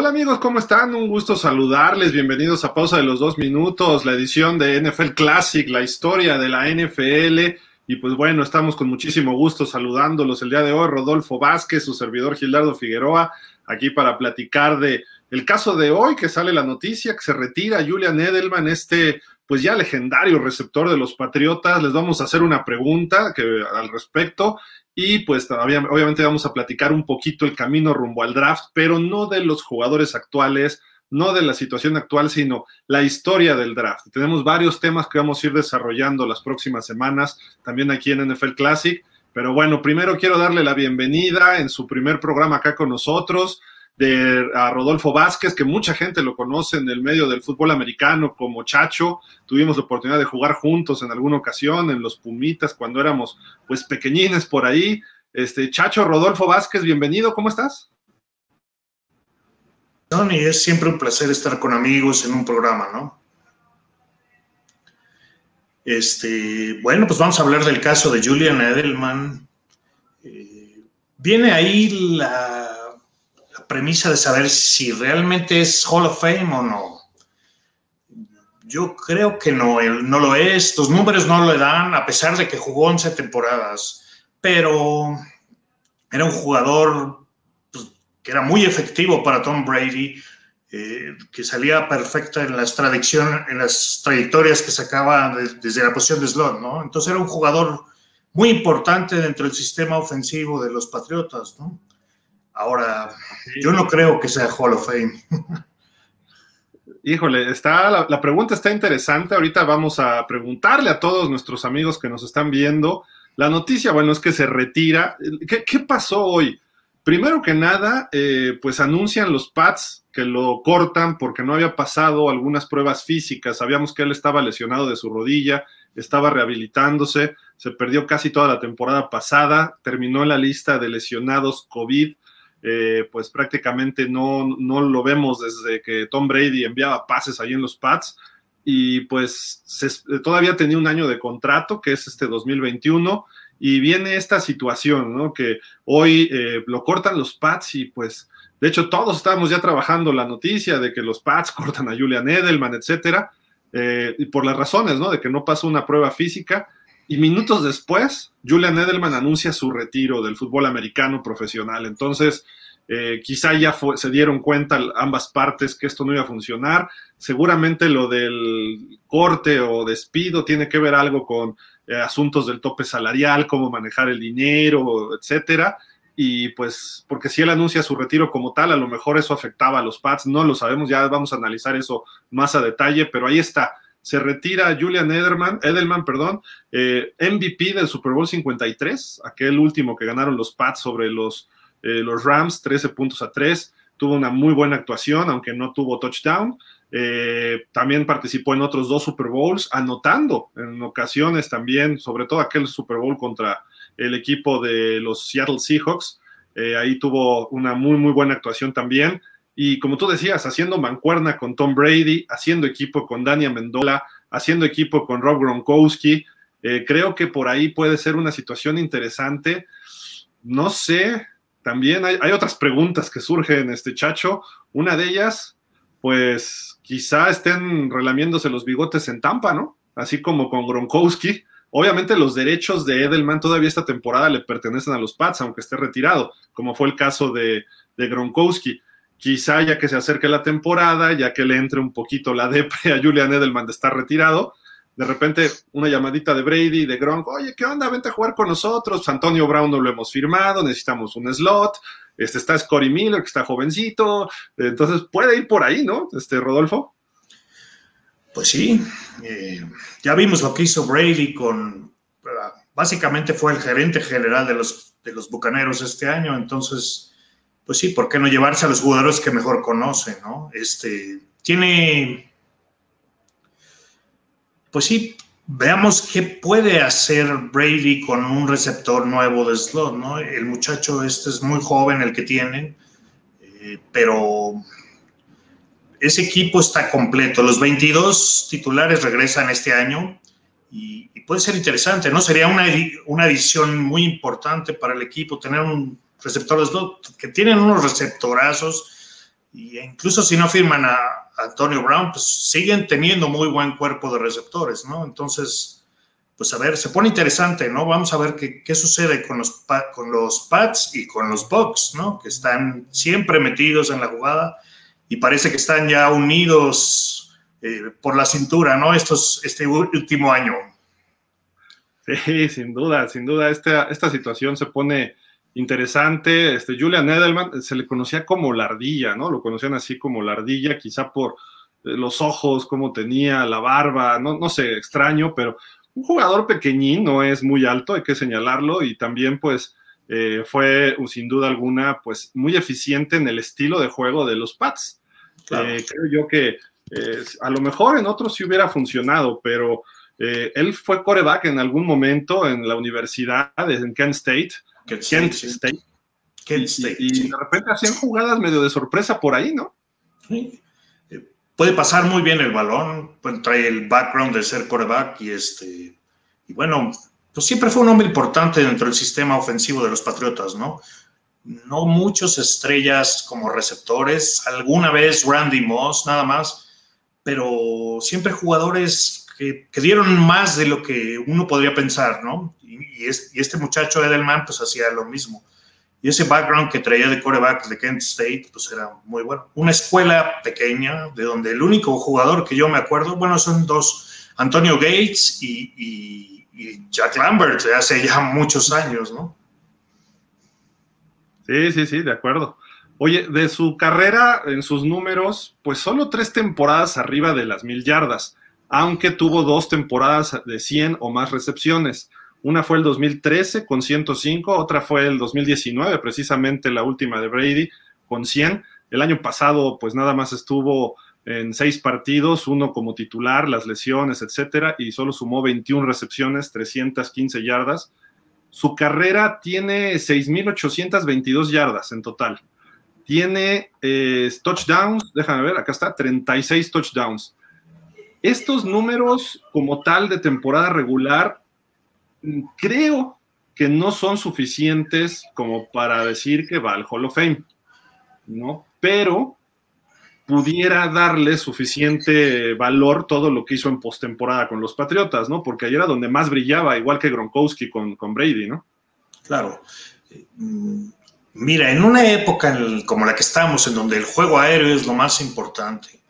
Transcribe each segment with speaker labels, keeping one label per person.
Speaker 1: amigos? ¿Cómo están? Un gusto saludarles. Bienvenidos a Pausa de los Dos Minutos, la edición de NFL Classic, la historia de la NFL. Y pues bueno, estamos con muchísimo gusto saludándolos el día de hoy. Rodolfo Vázquez, su servidor Gildardo Figueroa, aquí para platicar de el caso de hoy que sale la noticia que se retira Julian Edelman, este pues ya legendario receptor de los Patriotas. Les vamos a hacer una pregunta que, al respecto y pues obviamente vamos a platicar un poquito el camino rumbo al draft, pero no de los jugadores actuales, no de la situación actual, sino la historia del draft. Tenemos varios temas que vamos a ir desarrollando las próximas semanas, también aquí en NFL Classic. Pero bueno, primero quiero darle la bienvenida en su primer programa acá con nosotros de a Rodolfo Vázquez, que mucha gente lo conoce en el medio del fútbol americano como Chacho. Tuvimos la oportunidad de jugar juntos en alguna ocasión en los Pumitas cuando éramos pues pequeñines por ahí. Este Chacho Rodolfo Vázquez, bienvenido, ¿cómo estás?
Speaker 2: Tony, es siempre un placer estar con amigos en un programa, ¿no? Este, bueno, pues vamos a hablar del caso de Julian Edelman. Eh, viene ahí la premisa de saber si realmente es Hall of Fame o no. Yo creo que no, no lo es. Los números no lo dan, a pesar de que jugó 11 temporadas. Pero era un jugador pues, que era muy efectivo para Tom Brady, eh, que salía perfecta en las, en las trayectorias que sacaba desde la posición de slot, ¿no? Entonces era un jugador muy importante dentro del sistema ofensivo de los Patriotas, ¿no? Ahora, yo no creo que sea Hall of Fame.
Speaker 1: Híjole, está, la, pregunta está interesante. Ahorita vamos a preguntarle a todos nuestros amigos que nos están viendo. La noticia, bueno, es que se retira. ¿Qué, pasó hoy? Primero que nada, eh, pues anuncian los Pats que lo cortan porque no había pasado algunas pruebas físicas. Sabíamos que él estaba lesionado de su rodilla, estaba rehabilitándose, se perdió casi toda la temporada pasada, terminó en la lista de lesionados COVID eh, pues prácticamente no, no lo vemos desde que Tom Brady enviaba pases ahí en los pads y pues todavía tenía un año de contrato, que es este 2021, y viene esta situación, ¿no? Que hoy eh, lo cortan los pads y pues, de hecho, todos estamos ya trabajando la noticia de que los pads cortan a Julian Edelman, etcétera, eh, y por las razones, ¿no? De que no pasó una prueba física. Y minutos después, Julian Edelman anuncia su retiro del fútbol americano profesional. Entonces, eh, quizá ya se dieron cuenta ambas partes que esto no iba a funcionar. Seguramente lo del corte o despido tiene que ver algo con eh, asuntos del tope salarial, cómo manejar el dinero, etcétera. Y pues, porque si él anuncia su retiro como tal, a lo mejor eso afectaba a los Pats, no lo sabemos, ya vamos a analizar eso más a detalle, pero ahí está se retira Julian Edelman, Edelman perdón, eh, MVP del Super Bowl 53, aquel último que ganaron los Pats sobre los, eh, los Rams, 13 puntos a 3. Tuvo una muy buena actuación, aunque no tuvo touchdown. Eh, también participó en otros dos Super Bowls, anotando en ocasiones también, sobre todo aquel Super Bowl contra el equipo de los Seattle Seahawks. ahí tuvo una muy, muy buena actuación también. Y como tú decías, haciendo mancuerna con Tom Brady, haciendo equipo con Dania Mendola, haciendo equipo con Rob Gronkowski, eh, creo que por ahí puede ser una situación interesante. No sé, también hay, otras preguntas que surgen, este chacho. Una de ellas, pues quizá estén relamiéndose los bigotes en Tampa, ¿no? Así como con Gronkowski. Obviamente los derechos de Edelman todavía esta temporada le pertenecen a los Pats, aunque esté retirado, como fue el caso de, de Gronkowski quizá ya que se acerque la temporada, ya que le entre un poquito la depre a Julian Edelman de estar retirado, de repente una llamadita de Brady, de Gronk, oye, ¿qué onda? Vente a jugar con nosotros, Antonio Brown no lo hemos firmado, necesitamos un slot, este está Scotty Miller, que está jovencito, entonces puede ir por ahí, ¿no? Este, Rodolfo.
Speaker 2: Pues sí, eh, ya vimos lo que hizo Brady con, básicamente fue el gerente general de los, de los Bucaneros este año, entonces pues sí, ¿por qué no llevarse a los jugadores que mejor conocen, no? Este, tiene, pues sí, veamos qué puede hacer Brady con un receptor nuevo de slot, ¿no? El muchacho este es muy joven, el que tienen, eh, pero ese equipo está completo. Los 22 titulares regresan este año y, puede ser interesante, ¿no? Sería una, una edición muy importante para el equipo tener un receptores que tienen unos receptorazos Y incluso si no firman a Antonio Brown, pues siguen teniendo muy buen cuerpo de receptores, ¿no? Entonces, pues a ver, se pone interesante, ¿no? Vamos a ver qué, qué sucede con los, con los Pats y con los Bucks, ¿no? Que están siempre metidos en la jugada y parece que están ya unidos eh, por la cintura, ¿no? Estos, este último año.
Speaker 1: Sí, sin duda, sin duda, esta, esta situación se pone interesante. Este, Julian Edelman se le conocía como la ardilla, ¿no? Lo conocían así como la ardilla, quizá por eh, los ojos, cómo tenía, la barba, no, no sé, extraño, pero un jugador pequeñín, no es muy alto, hay que señalarlo, y también pues eh, fue sin duda alguna pues muy eficiente en el estilo de juego de los Pats. Eh, creo yo que a lo mejor en otros sí hubiera funcionado, pero él fue coreback en algún momento en la universidad, en Kent State, Kent, State. y, de repente hacían jugadas medio de sorpresa por ahí, ¿no?
Speaker 2: Sí. Eh, puede pasar muy bien el balón, pues, trae el background de ser quarterback y este. Y bueno, pues siempre fue un hombre importante dentro del sistema ofensivo de los Patriotas, ¿no? No muchos estrellas como receptores, alguna vez Randy Moss, nada más, pero siempre jugadores que, que dieron más de lo que uno podría pensar, ¿no? Y, este muchacho Edelman pues hacía lo mismo. Y ese background que traía de coreback de Kent State, pues era muy bueno. Una escuela pequeña, de donde el único jugador que yo me acuerdo, bueno, son dos, Antonio Gates y, Jack Lambert, hace ya muchos años, ¿no?
Speaker 1: Sí, sí, sí, de acuerdo. Oye, de su carrera, en sus números, pues solo tres temporadas arriba de las mil yardas, aunque tuvo dos temporadas de 100 o más recepciones. Una fue el 2013 con 105, otra fue el 2019, precisamente la última de Brady, con 100. El año pasado, pues nada más estuvo en seis partidos, uno como titular, las lesiones, etcétera, y solo sumó 21 recepciones, 315 yardas. Su carrera tiene 6.822 yardas en total. Tiene eh, touchdowns, déjame ver, acá está, 36 touchdowns. Estos números como tal de temporada regular creo que no son suficientes como para decir que va al Hall of Fame, ¿no? Pero pudiera darle suficiente valor todo lo que hizo en postemporada con los Patriotas, ¿no? Porque ahí era donde más brillaba, igual que Gronkowski con, con Brady, ¿no?
Speaker 2: Claro. Mira, en una época como la que estamos, en donde el juego aéreo es lo más importante,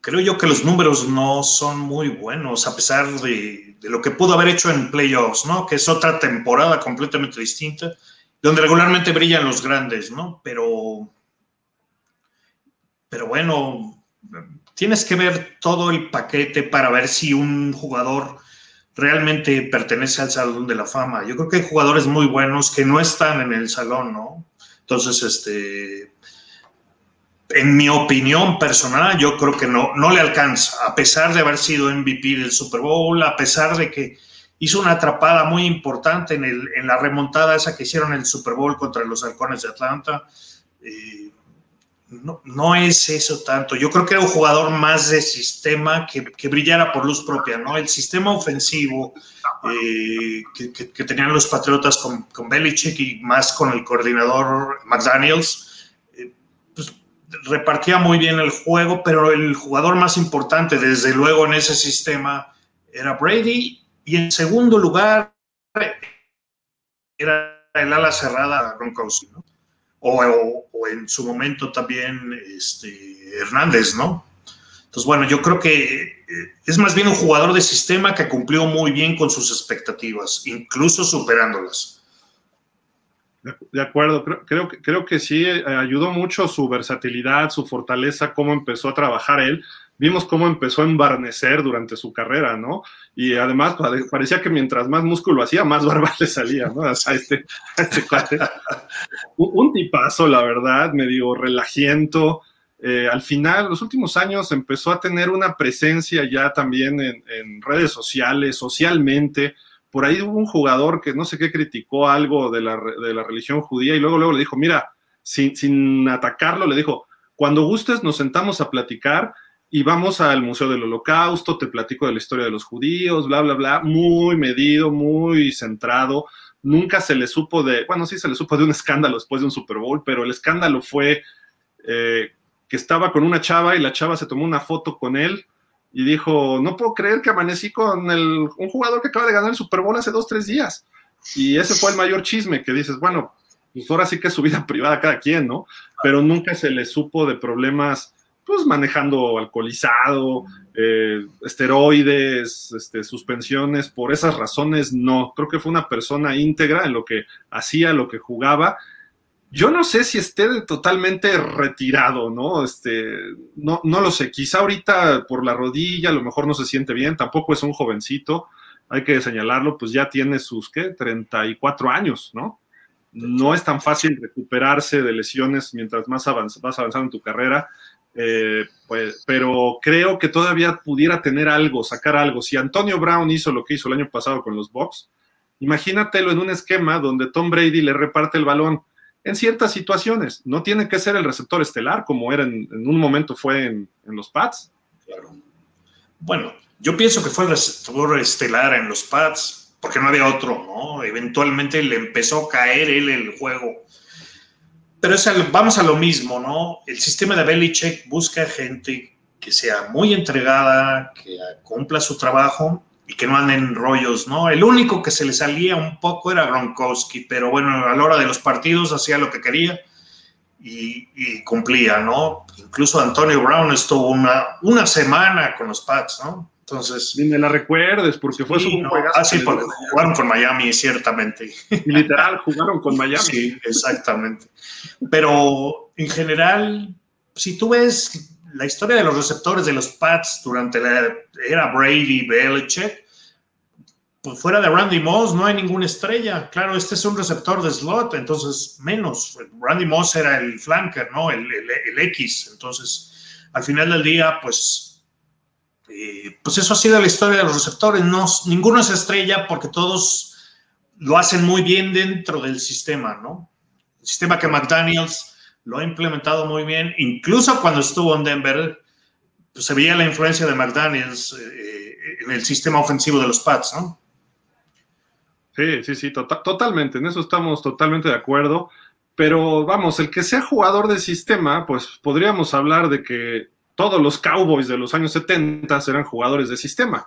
Speaker 2: creo yo que los números no son muy buenos, a pesar de, lo que pudo haber hecho en playoffs, ¿no? Que es otra temporada completamente distinta, donde regularmente brillan los grandes, ¿no? Pero, pero bueno, tienes que ver todo el paquete para ver si un jugador realmente pertenece al Salón de la Fama. Yo creo que hay jugadores muy buenos que no están en el salón, ¿no? Entonces, este, en mi opinión personal, yo creo que no, no le alcanza, a pesar de haber sido MVP del Super Bowl, a pesar de que hizo una atrapada muy importante en, el, en la remontada esa que hicieron en el Super Bowl contra los halcones de Atlanta. Eh, no, es eso tanto. Yo creo que era un jugador más de sistema que, brillara por luz propia, ¿no? El sistema ofensivo eh, que, tenían los Patriotas con Belichick y más con el coordinador McDaniels repartía muy bien el juego, pero el jugador más importante, desde luego, en ese sistema era Brady. Y en segundo lugar, era el ala cerrada Gronkowski. O, en su momento también este, Hernández, ¿no? Entonces, bueno, yo creo que eh, es más bien un jugador de sistema que cumplió muy bien con sus expectativas, incluso superándolas.
Speaker 1: De acuerdo, creo, creo, creo que sí eh, ayudó mucho su versatilidad, su fortaleza, cómo empezó a trabajar él. Vimos cómo empezó a embarnecer durante su carrera, ¿no? Y además parecía que mientras más músculo hacía, más barba le salía, ¿no? A este, este cuate. Un tipazo, la verdad, medio relajiento. Eh, al final, los últimos años empezó a tener una presencia ya también en redes sociales, socialmente por ahí hubo un jugador que no sé qué criticó algo de la, religión judía y luego, luego le dijo, mira, sin, sin atacarlo, le dijo, cuando gustes nos sentamos a platicar y vamos al Museo del Holocausto, te platico de la historia de los judíos, bla, bla, bla, muy medido, muy centrado. Nunca se le supo de, bueno, sí se le supo de un escándalo después de un Super Bowl, pero el escándalo fue eh, que estaba con una chava y la chava se tomó una foto con él y dijo, no puedo creer que amanecí con el, un jugador que acaba de ganar el Super Bowl hace dos, tres días. Y ese fue el mayor chisme, que dices, bueno, pues ahora sí que es su vida privada cada quien, ¿no? Pero nunca se le supo de problemas, pues manejando alcoholizado, eh, esteroides, este, suspensiones, por esas razones no. Creo que fue una persona íntegra en lo que hacía, lo que jugaba. Yo no sé si esté totalmente retirado, ¿no? Este, no, no lo sé. Quizá ahorita por la rodilla a lo mejor no se siente bien, tampoco es un jovencito, hay que señalarlo, pues ya tiene sus, ¿qué? 34 años, ¿no? No es tan fácil recuperarse de lesiones mientras más vas avanzando en tu carrera. Eh, pues, pero creo que todavía pudiera tener algo, sacar algo. Si Antonio Brown hizo lo que hizo el año pasado con los Bucks, imagínatelo en un esquema donde Tom Brady le reparte el balón en ciertas situaciones. No tiene que ser el receptor estelar como era en, un momento fue en, los Pats.
Speaker 2: Claro. Bueno, yo pienso que fue el receptor estelar en los Pats porque no había otro, ¿no? Eventualmente le empezó a caer él el juego pero es vamos a lo mismo, ¿no? El sistema de Belichick busca gente que sea muy entregada, que cumpla su trabajo y que no anden rollos, ¿no? El único que se le salía un poco era Gronkowski, pero bueno, a la hora de los partidos hacía lo que quería y, cumplía, ¿no? Incluso Antonio Brown estuvo una, una semana con los Pats, ¿no? Entonces.
Speaker 1: Ni me la recuerdes, porque fue su
Speaker 2: no, Ah, sí, porque jugaron con Miami, ciertamente.
Speaker 1: literal, jugaron con Miami.
Speaker 2: Sí, exactamente. Pero en general, si tú ves la historia de los receptores de los Pats durante la era Brady, Belichick, pues fuera de Randy Moss no hay ninguna estrella. Claro, este es un receptor de slot, entonces menos. Randy Moss era el flanker, ¿no? El, el, X. Entonces, al final del día, pues eh, pues eso ha sido la historia de los receptores. No, ninguno es estrella porque todos lo hacen muy bien dentro del sistema, ¿no? El sistema que McDaniels lo ha implementado muy bien. Incluso cuando estuvo en Denver, pues se veía la influencia de McDaniels eh, en el sistema ofensivo de los Pats, ¿no?
Speaker 1: Sí, sí, sí, tota-, totalmente. En eso estamos totalmente de acuerdo. Pero vamos, el que sea jugador del sistema, pues podríamos hablar de que todos los Cowboys de los años 70 eran jugadores de sistema.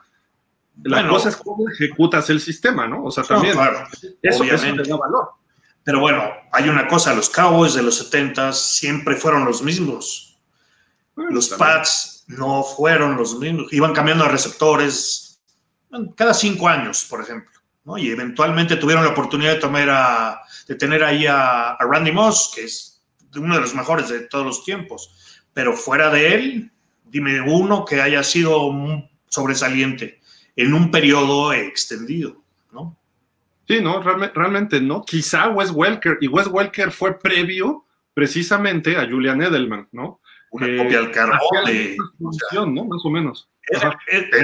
Speaker 1: La cosa es cómo ejecutas el sistema, ¿no? O sea, también
Speaker 2: eso, obviamente. da valor. Pero bueno, hay una cosa, los Cowboys de los 70 siempre fueron los mismos. los Pats no fueron los mismos. Iban cambiando de receptores cada cinco años, por ejemplo. ¿No? Y eventualmente tuvieron la oportunidad de, tomar a, de tener ahí a Randy Moss, que es uno de los mejores de todos los tiempos pero fuera de él, dime uno que haya sido sobresaliente en un periodo extendido, ¿no?
Speaker 1: Sí, no, realmente, no. Quizá Wes Welker, y Wes Welker fue previo precisamente a Julian Edelman, ¿no?
Speaker 2: Una copia al carbón de.
Speaker 1: ¿no? Más o menos.
Speaker 2: Era,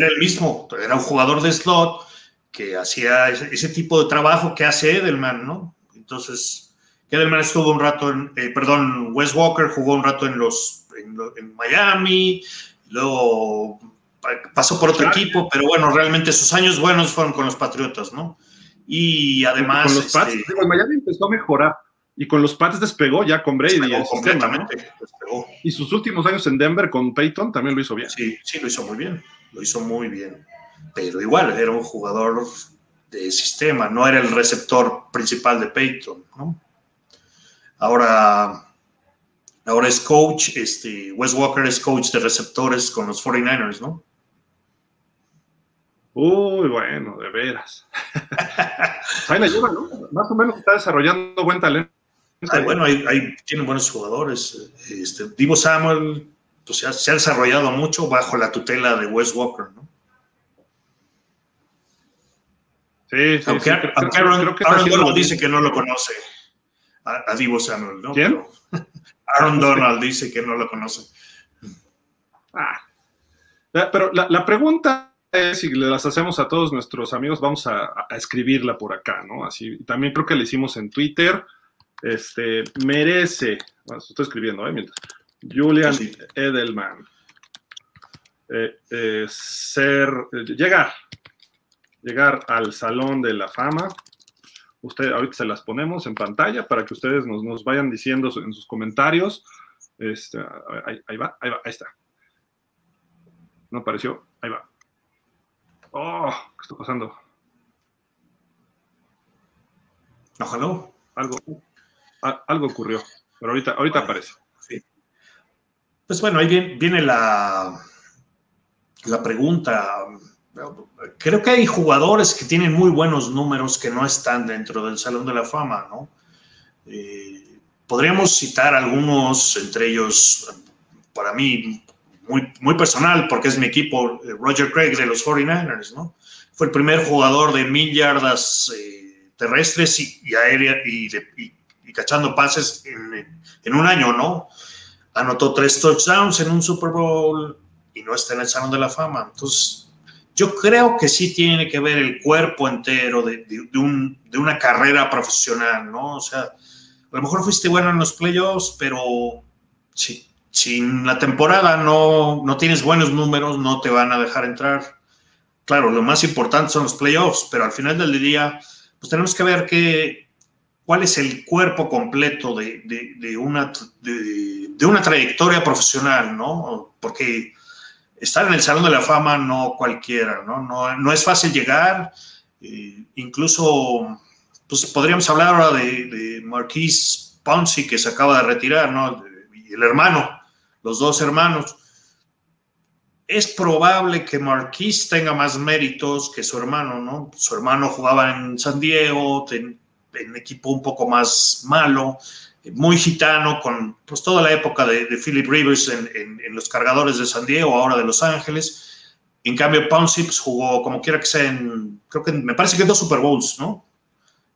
Speaker 2: el mismo, era un jugador de slot que hacía ese, tipo de trabajo que hace Edelman, ¿no? Entonces, Edelman estuvo un rato en, eh, perdón, Wes Walker jugó un rato en los en, Miami, luego pasó por otro equipo, pero bueno, realmente sus años buenos fueron con los Patriotas, ¿no? Y además...
Speaker 1: Con los Pats, este, Miami empezó a mejorar y con los Pats despegó ya con Brady.
Speaker 2: Despegó completamente, despegó.
Speaker 1: Y sus últimos años en Denver con Peyton también lo hizo bien.
Speaker 2: Sí, sí, lo hizo muy bien, lo hizo muy bien. Pero igual, era un jugador de sistema, no era el receptor principal de Peyton, ¿no? Ahora, Ahora es coach, este, Wes Walker es coach de receptores con los 49ers, ¿no?
Speaker 1: Uy, bueno, de veras. ahí la lleva, ¿no? Más o menos está desarrollando buen talento.
Speaker 2: bueno, ahí, tienen buenos jugadores. Este, Divo Samuel pues, se ha desarrollado mucho bajo la tutela de Wes Walker, ¿no?
Speaker 1: Sí, sí,
Speaker 2: aunque, Aaron, creo dice que no lo conoce a, Divo Samuel, ¿no?
Speaker 1: ¿Quién?
Speaker 2: Aaron Donald dice que no lo conoce.
Speaker 1: Ah. Pero la, pregunta es, si le las hacemos a todos nuestros amigos, vamos a, escribirla por acá, ¿no? Así, también creo que le hicimos en Twitter. Este, merece, estoy escribiendo, ¿eh? Mientras. Julian Edelman. Eh, eh, ser, llegar, llegar al Salón de la Fama Usted, ahorita se las ponemos en pantalla para que ustedes nos, vayan diciendo en sus comentarios Este, ahí, va, ahí va, ahí está. No apareció, ahí va. Oh, ¿qué está pasando?
Speaker 2: Ojalá.
Speaker 1: Algo, algo ocurrió, pero ahorita, ahorita aparece.
Speaker 2: Pues bueno, ahí viene, viene la, la pregunta. Creo que hay jugadores que tienen muy buenos números que no están dentro del Salón de la Fama, ¿no? Eh, podríamos citar algunos, entre ellos, para mí, muy, muy personal, porque es mi equipo, eh, Roger Craig de los 49ers, ¿no? Fue el primer jugador de mil yardas eh, terrestres y, aéreas y, cachando pases en, en, un año, ¿no? Anotó tres touchdowns en un Super Bowl y no está en el Salón de la Fama. Entonces, yo creo que sí tiene que ver el cuerpo entero de, de, un, de una carrera profesional, ¿no? O sea, a lo mejor fuiste bueno en los playoffs, pero si, si en la temporada no, no tienes buenos números, no te van a dejar entrar. Claro, lo más importante son los playoffs, pero al final del día, pues tenemos que ver que, cuál es el cuerpo completo de, de, una, de, una trayectoria profesional, ¿no? Porque estar en el Salón de la Fama no cualquiera, ¿no? No, no es fácil llegar, eh, incluso pues podríamos hablar ahora de, Marquis Ponzi, que se acaba de retirar, ¿no? Y el hermano, los dos hermanos. Es probable que Marquis tenga más méritos que su hermano, ¿no? Su hermano jugaba en San Diego, en, equipo un poco más malo, muy gitano, con pues, toda la época de, Philip Rivers en, los cargadores de San Diego, ahora de Los Ángeles. En cambio, Ponzi pues, jugó como quiera que sea en, creo que me parece que dos Super Bowls, ¿no?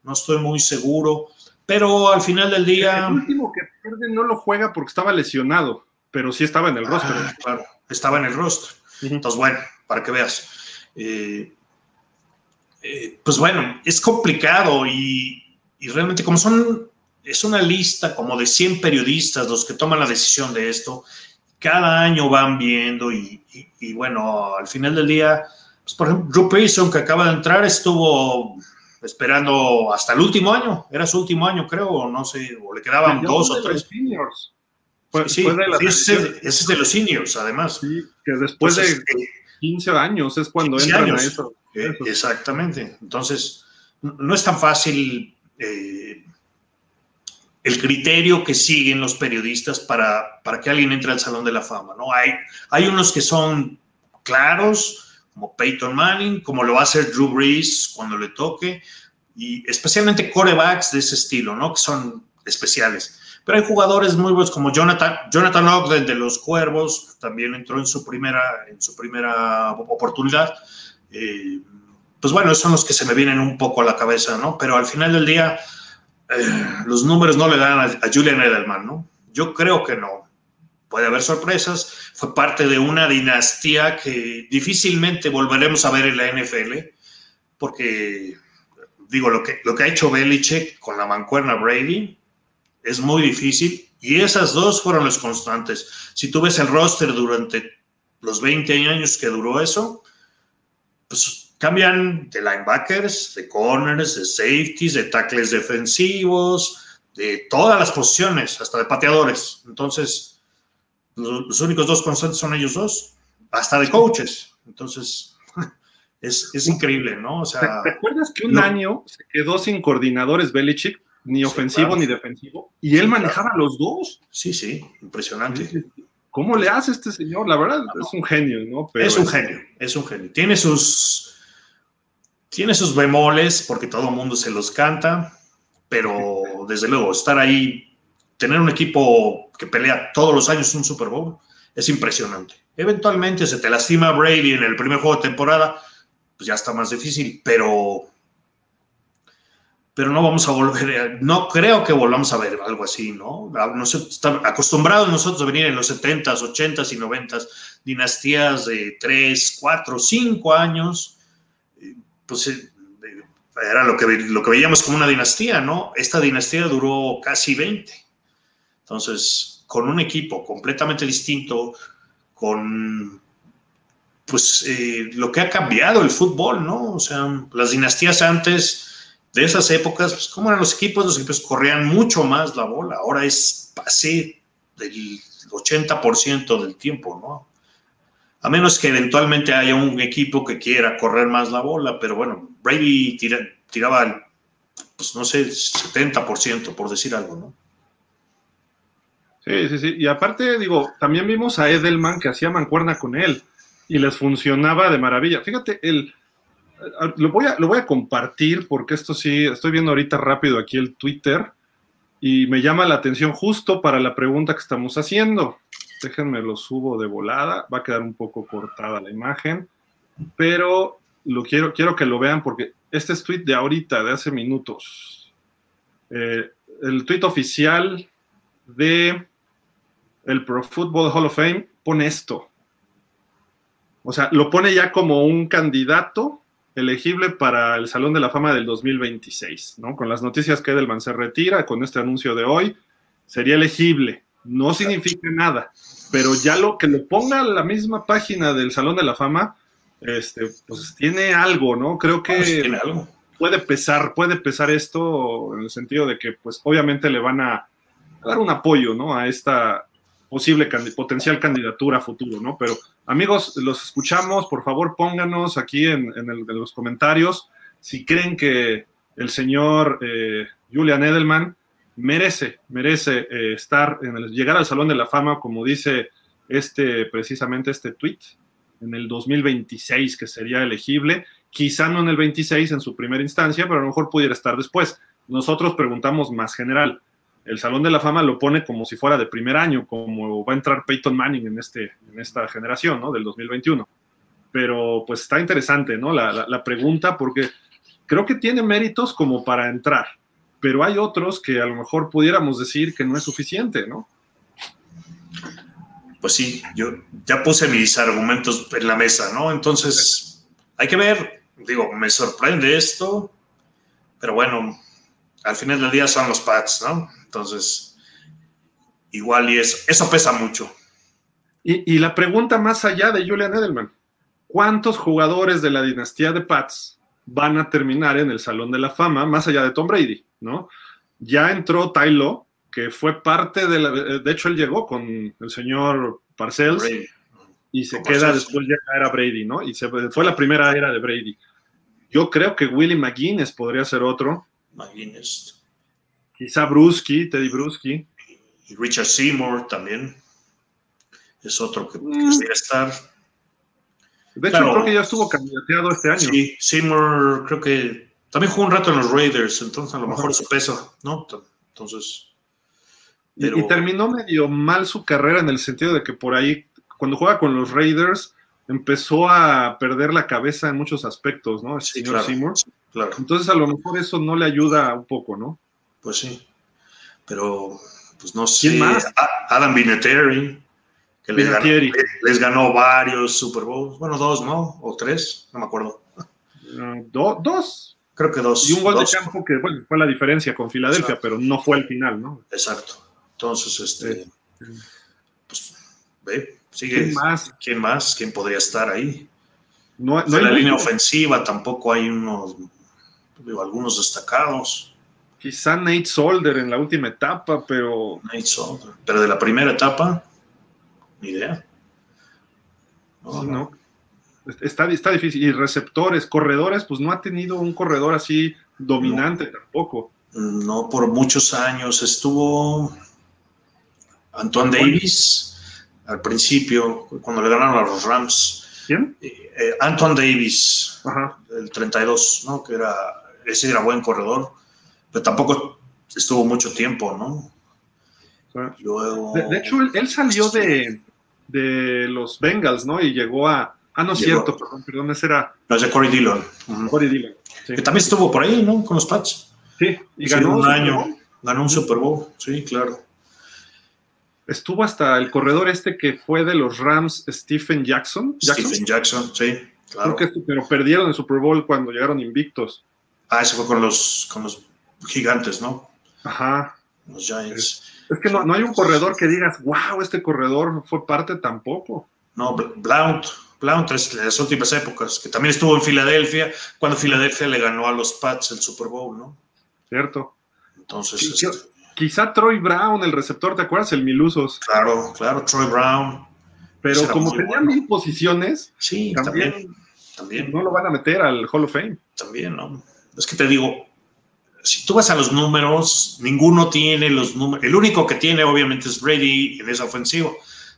Speaker 2: no estoy muy seguro, pero al final del día...
Speaker 1: El último que pierde no lo juega porque estaba lesionado, pero sí estaba en el roster. Ah,
Speaker 2: claro, estaba en el roster. Entonces, bueno, para que veas. Eh, eh, pues bueno, es complicado y, realmente como son, es una lista como de 100 periodistas los que toman la decisión de esto, cada año van viendo y, bueno, al final del día, pues por ejemplo, Drew Payson que acaba de entrar estuvo esperando hasta el último año, era su último año, creo, no sé, o le quedaban dos o tres. Seniors. sí, ese, es de los seniors, además.
Speaker 1: Sí, que después de 15 años es cuando entran a eso.
Speaker 2: Eh, exactamente. Entonces, no es tan fácil eh, el criterio que siguen los periodistas para, para que alguien entre al Salón de la Fama. ¿no? Hay, hay unos que son claros, como Peyton Manning, como lo va a hacer Drew Brees cuando le toque, y especialmente corebacks de ese estilo, ¿no? Que son especiales. Pero hay jugadores muy buenos como Jonathan, Jonathan Ogden de los Cuervos, también entró en su primera, en su primera oportunidad. Eh, pues bueno, esos son los que se me vienen un poco a la cabeza, ¿no? Pero al final del día, eh, los números no le dan a, Julian Edelman, ¿no? Yo creo que no puede haber sorpresas, fue parte de una dinastía que difícilmente volveremos a ver en la NFL, porque digo, lo que, lo que ha hecho Belichick con la mancuerna Brady es muy difícil y esas dos fueron las constantes. Si tú ves el roster durante los 20 años que duró eso, pues cambian de linebackers, de corners, de safeties, de tackles defensivos, de todas las posiciones, hasta de pateadores. Entonces, los, únicos dos constantes son ellos dos, hasta de coaches. Entonces, es, increíble, ¿no? O sea,
Speaker 1: ¿Te, acuerdas que un año se quedó sin coordinadores Belichick, ni ofensivo ni defensivo? Y él manejaba los dos.
Speaker 2: Sí, sí, impresionante.
Speaker 1: ¿Cómo le hace este señor? La verdad, es un genio, ¿no?
Speaker 2: es un genio, es un genio. Tiene sus, tiene sus bemoles, porque todo el mundo se los canta, pero desde luego, estar ahí tener un equipo que pelea todos los años un Super Bowl es impresionante. Eventualmente se te lastima Brady en el primer juego de temporada, pues ya está más difícil, pero pero no vamos a volver, no creo que volvamos a ver algo así, ¿no? Nos estamos acostumbrados nosotros a venir en los 70s, 80s y 90s, dinastías de 3, 4, 5 años, pues era lo que, lo que veíamos como una dinastía, ¿no? Esta dinastía duró casi 20. Entonces, con un equipo completamente distinto, con pues eh, lo que ha cambiado el fútbol, ¿no? O sea, las dinastías antes de esas épocas, pues cómo eran los equipos, los equipos corrían mucho más la bola, ahora es pase del 80% del tiempo, ¿no? A menos que eventualmente haya un equipo que quiera correr más la bola, pero bueno, Brady tiraba, pues no sé, 70%, por decir algo, ¿no?
Speaker 1: Sí, sí, sí. Y aparte, digo, también vimos a Edelman que hacía mancuerna con él y les funcionaba de maravilla. Fíjate, el, voy a, lo voy a compartir porque esto sí, estoy viendo ahorita rápido aquí el Twitter y me llama la atención justo para la pregunta que estamos haciendo. Déjenme lo subo de volada, va a quedar un poco cortada la imagen, pero lo quiero, quiero que lo vean porque este es tweet de ahorita, de hace minutos. Eh, el tweet oficial de el Pro Football Hall of Fame pone esto. O sea, lo pone ya como un candidato elegible para el Salón de la Fama del 2026, ¿no? Con las noticias que Edelman se retira, con este anuncio de hoy, sería elegible. No significa nada, pero ya lo que lo ponga a la misma página del Salón de la Fama, este, pues tiene algo, ¿no? Creo que puede pesar, puede pesar esto en el sentido de que, pues, obviamente le van a dar un apoyo, ¿no? A esta posible potencial candidatura futuro, ¿no? Pero amigos, los escuchamos, por favor pónganos aquí en, los comentarios si creen que el señor eh, Julian Edelman merece, merece eh, estar en el, llegar al Salón de la Fama, como dice este, precisamente este tweet, en el 2026 que sería elegible, quizá no en el 26 en su primera instancia, pero a lo mejor pudiera estar después. Nosotros preguntamos más general el Salón de la Fama lo pone como si fuera de primer año, como va a entrar Peyton Manning en, este, en esta generación, ¿no? Del 2021. Pero pues está interesante, ¿no? La, pregunta, porque creo que tiene méritos como para entrar, pero hay otros que a lo mejor pudiéramos decir que no es suficiente, ¿no?
Speaker 2: Pues sí, yo ya puse mis argumentos en la mesa, ¿no? Entonces, hay que ver, digo, me sorprende esto, pero bueno, al final del día son los Pats, ¿no? Entonces, igual y eso, eso pesa mucho.
Speaker 1: Y, la pregunta más allá de Julian Edelman, ¿cuántos jugadores de la dinastía de Pats van a terminar en el Salón de la Fama, más allá de Tom Brady, ¿no? Ya entró Tylo, que fue parte de la... De hecho, él llegó con el señor Parcells y se queda después ya era Brady, ¿no? Y se, fue la primera era de Brady. Yo creo que Willie McGuinness podría ser otro.
Speaker 2: McGuinness.
Speaker 1: Quizá Bruschi, Teddy Bruschi.
Speaker 2: Y Richard Seymour también. Es otro que mm. quisiera estar.
Speaker 1: De hecho, creo que ya estuvo candidateado este año.
Speaker 2: Sí, Seymour creo que también jugó un rato en los Raiders, entonces a lo mejor eso pesa, ¿no? Entonces.
Speaker 1: Y, terminó medio mal su carrera en el sentido de que por ahí, cuando juega con los Raiders, empezó a perder la cabeza en muchos aspectos, ¿no? El señor Seymour. claro. Entonces a lo mejor eso no le ayuda un poco, ¿no?
Speaker 2: Pues sí. Pero, pues no sé. ¿Quién más? Adam Vinatieri, que les ganó, les ganó, varios Super Bowls. Bueno, dos, ¿no? O tres, no me acuerdo.
Speaker 1: Ah, dos.
Speaker 2: Creo que dos.
Speaker 1: Y un gol de campo que, bueno, fue la diferencia con Filadelfia, pero no fue el final, ¿no?
Speaker 2: Exacto. Entonces, este. Pues, ve, sigue. ¿Quién más? ¿Quién más? ¿Quién podría estar ahí? No, no en la línea ofensiva tampoco hay unos, digo, algunos destacados.
Speaker 1: Quizá Nate Solder en la última etapa, pero.
Speaker 2: Nate Solder. Pero de la primera etapa, ni idea.
Speaker 1: No, Está, está difícil. Y receptores, corredores, pues no ha tenido un corredor así dominante tampoco.
Speaker 2: No, por muchos años estuvo Antoine Davis al principio, cuando le ganaron a los Rams.
Speaker 1: ¿Quién?
Speaker 2: Eh, eh, Antoine Davis, el 32, ¿no? Que era, ese era buen corredor pero tampoco estuvo mucho tiempo, ¿no?
Speaker 1: de, hecho, él, salió de, los Bengals, ¿no? Y llegó a... Ah, no es cierto, perdón, perdón, ese era...
Speaker 2: No, es de Corey Dillon.
Speaker 1: Corey Dillon.
Speaker 2: Que también estuvo por ahí, ¿no? Con los Pats.
Speaker 1: Sí, y ganó
Speaker 2: un año. Ganó un Super Bowl, sí, claro.
Speaker 1: Estuvo hasta el corredor este que fue de los Rams, Stephen Jackson.
Speaker 2: Stephen Jackson, sí, claro.
Speaker 1: pero perdieron el Super Bowl cuando llegaron invictos.
Speaker 2: Ah, ese fue con los, con los gigantes, ¿no?
Speaker 1: Ajá.
Speaker 2: Los Giants.
Speaker 1: Es, que no, hay un corredor que digas, wow, este corredor fue parte tampoco.
Speaker 2: No, Blount, Blount es de las últimas épocas, que también estuvo en Filadelfia, cuando Filadelfia le ganó a los Pats el Super Bowl, ¿no?
Speaker 1: Cierto.
Speaker 2: Entonces.
Speaker 1: Quizá Troy Brown, el receptor, ¿te acuerdas? El Milusos.
Speaker 2: Claro, claro, Troy Brown.
Speaker 1: Pero como tenía mil posiciones,
Speaker 2: sí, también, también,
Speaker 1: No lo van a meter al Hall of Fame.
Speaker 2: También, ¿no? Es que te digo, si tú vas a los números, ninguno tiene los números. El único que tiene, obviamente, es Brady en esa ofensiva,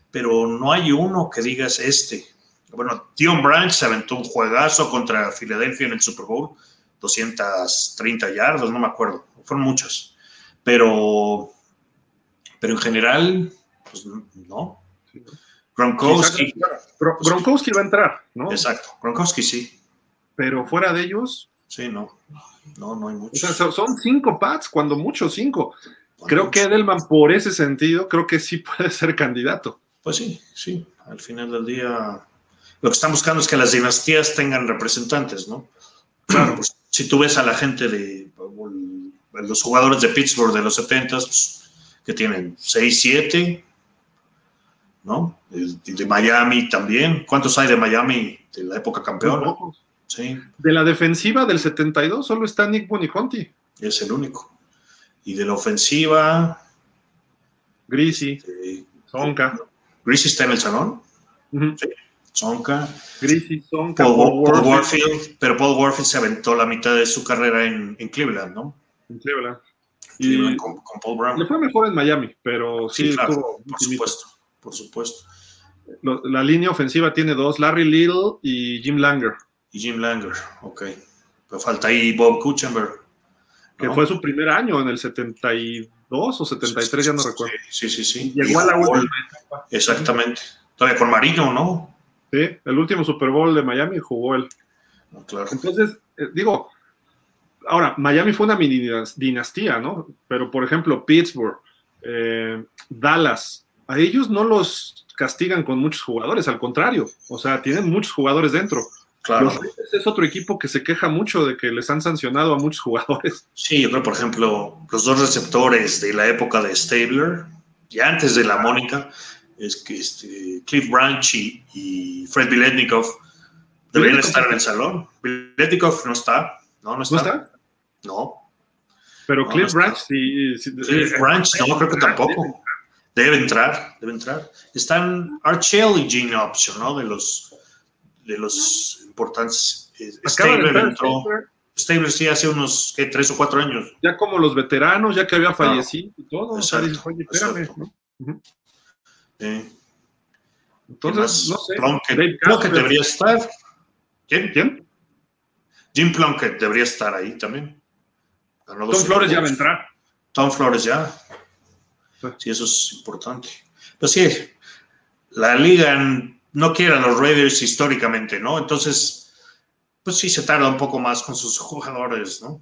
Speaker 2: pero no hay uno que digas este. Bueno, Dion Branch se aventó un juegazo contra Filadelfia en el Super Bowl, 230 yardas, no me acuerdo, fueron muchos. Pero, pero en general, pues no.
Speaker 1: Gronkowski. Gronkowski va a entrar, ¿no?
Speaker 2: Exacto, Gronkowski sí.
Speaker 1: Pero fuera de ellos.
Speaker 2: Sí, no. No, no hay muchos.
Speaker 1: son cinco pads, cuando mucho cinco. creo que Edelman, por ese sentido, creo que sí puede ser candidato.
Speaker 2: Pues sí, sí. Al final del día, lo que están buscando es que las dinastías tengan representantes, ¿no? Claro, pues, si tú ves a la gente de los jugadores de Pittsburgh de los 70 pues, que tienen 6, 7, ¿no? De, Miami también. ¿Cuántos hay de Miami de la época campeona? Sí.
Speaker 1: De la defensiva del 72 solo está Nick Boniconti.
Speaker 2: Es el único. Y de la ofensiva.
Speaker 1: Grisi. Sonka.
Speaker 2: Grisi está en el salón. Sí. Sonka.
Speaker 1: Grisi, Sonka.
Speaker 2: Paul, Warfield. Pero Paul Warfield se aventó la mitad de su carrera en, Cleveland, ¿no?
Speaker 1: En Cleveland. Y
Speaker 2: con, Paul Brown.
Speaker 1: Le fue mejor en Miami, pero sí,
Speaker 2: por supuesto, por supuesto.
Speaker 1: La línea ofensiva tiene dos, Larry Little y Jim Langer.
Speaker 2: Y Jim Langer, ok. Pero falta ahí Bob Kuchenberg.
Speaker 1: Que fue su primer año en el 72 o 73, ya no recuerdo.
Speaker 2: Sí, sí, sí.
Speaker 1: Llegó a la última
Speaker 2: Exactamente. Todavía con Marino, ¿no?
Speaker 1: Sí, el último Super Bowl de Miami jugó él.
Speaker 2: claro.
Speaker 1: Entonces, eh, digo, ahora, Miami fue una mini dinastía, ¿no? Pero, por ejemplo, Pittsburgh, eh, Dallas, a ellos no los castigan con muchos jugadores, al contrario, o sea, tienen muchos jugadores dentro.
Speaker 2: Claro.
Speaker 1: es otro equipo que se queja mucho de que les han sancionado a muchos jugadores.
Speaker 2: Sí, yo creo, por ejemplo, los dos receptores de la época de Stabler, y antes de la Mónica, es que este, Cliff Branch y, Fred Biletnikov deberían estar en el salón. Biletnikov no está. No, no está.
Speaker 1: ¿No está?
Speaker 2: No.
Speaker 1: Pero Cliff Branch sí.
Speaker 2: Cliff Branch, no, creo que tampoco. Debe entrar, debe entrar. Están Archell y Gene Option, ¿no? De los, de los importantes. Eh, Stabler entró. Stabler sí hace unos ¿qué, tres o cuatro años.
Speaker 1: Ya como los veteranos, ya que había fallecido y todo.
Speaker 2: Exacto,
Speaker 1: Oye, espérame, ¿no?
Speaker 2: Entonces, no sé. Plunkett, Plunkett debería estar. ¿Quién?
Speaker 1: ¿Quién?
Speaker 2: Jim Plunkett debería estar ahí también.
Speaker 1: Tom Flores ya va a entrar.
Speaker 2: Tom Flores ya. Sí, eso es importante. Pues sí, la liga no quiere a los Raiders históricamente, ¿no? Entonces, pues sí se tarda un poco más con sus jugadores, ¿no?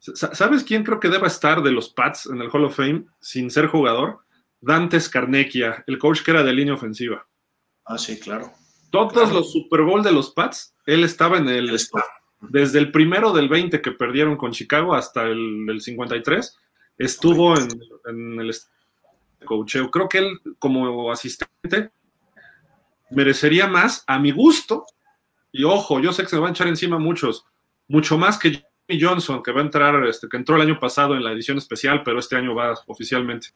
Speaker 1: ¿Sabes quién creo que deba estar de los Pats en el Hall of Fame sin ser jugador? Dante Scarnecchia, el coach que era de línea ofensiva.
Speaker 2: Ah, sí, claro.
Speaker 1: Todos los Super Bowl de los Pats, él estaba en el... Desde el primero del 20 que perdieron con Chicago hasta el, 53, estuvo en, en, el coacheo. Creo que él, como asistente, merecería más, a mi gusto, y ojo, yo sé que se me van a echar encima muchos, mucho más que Jimmy Johnson, que va a entrar, este, que entró el año pasado en la edición especial, pero este año va oficialmente.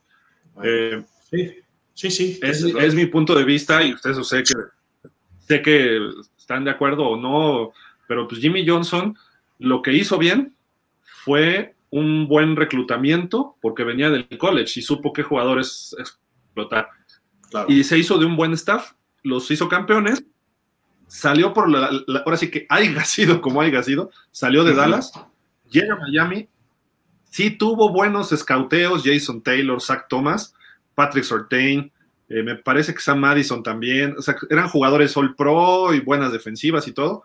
Speaker 2: Eh, sí, sí, sí.
Speaker 1: Es, mi punto de vista y ustedes sé que, sé que están de acuerdo o no, pero pues Jimmy Johnson lo que hizo bien fue un buen reclutamiento porque venía del college y supo qué jugadores explotar. Y se hizo de un buen staff, los hizo campeones, salió por la, ahora sí que haya sido como haya sido, salió de Dallas, llega a Miami, sí tuvo buenos escauteos, Jason Taylor, Zach Thomas, Patrick Sortain, eh, me parece que Sam Madison también, o sea, eran jugadores All Pro y buenas defensivas y todo,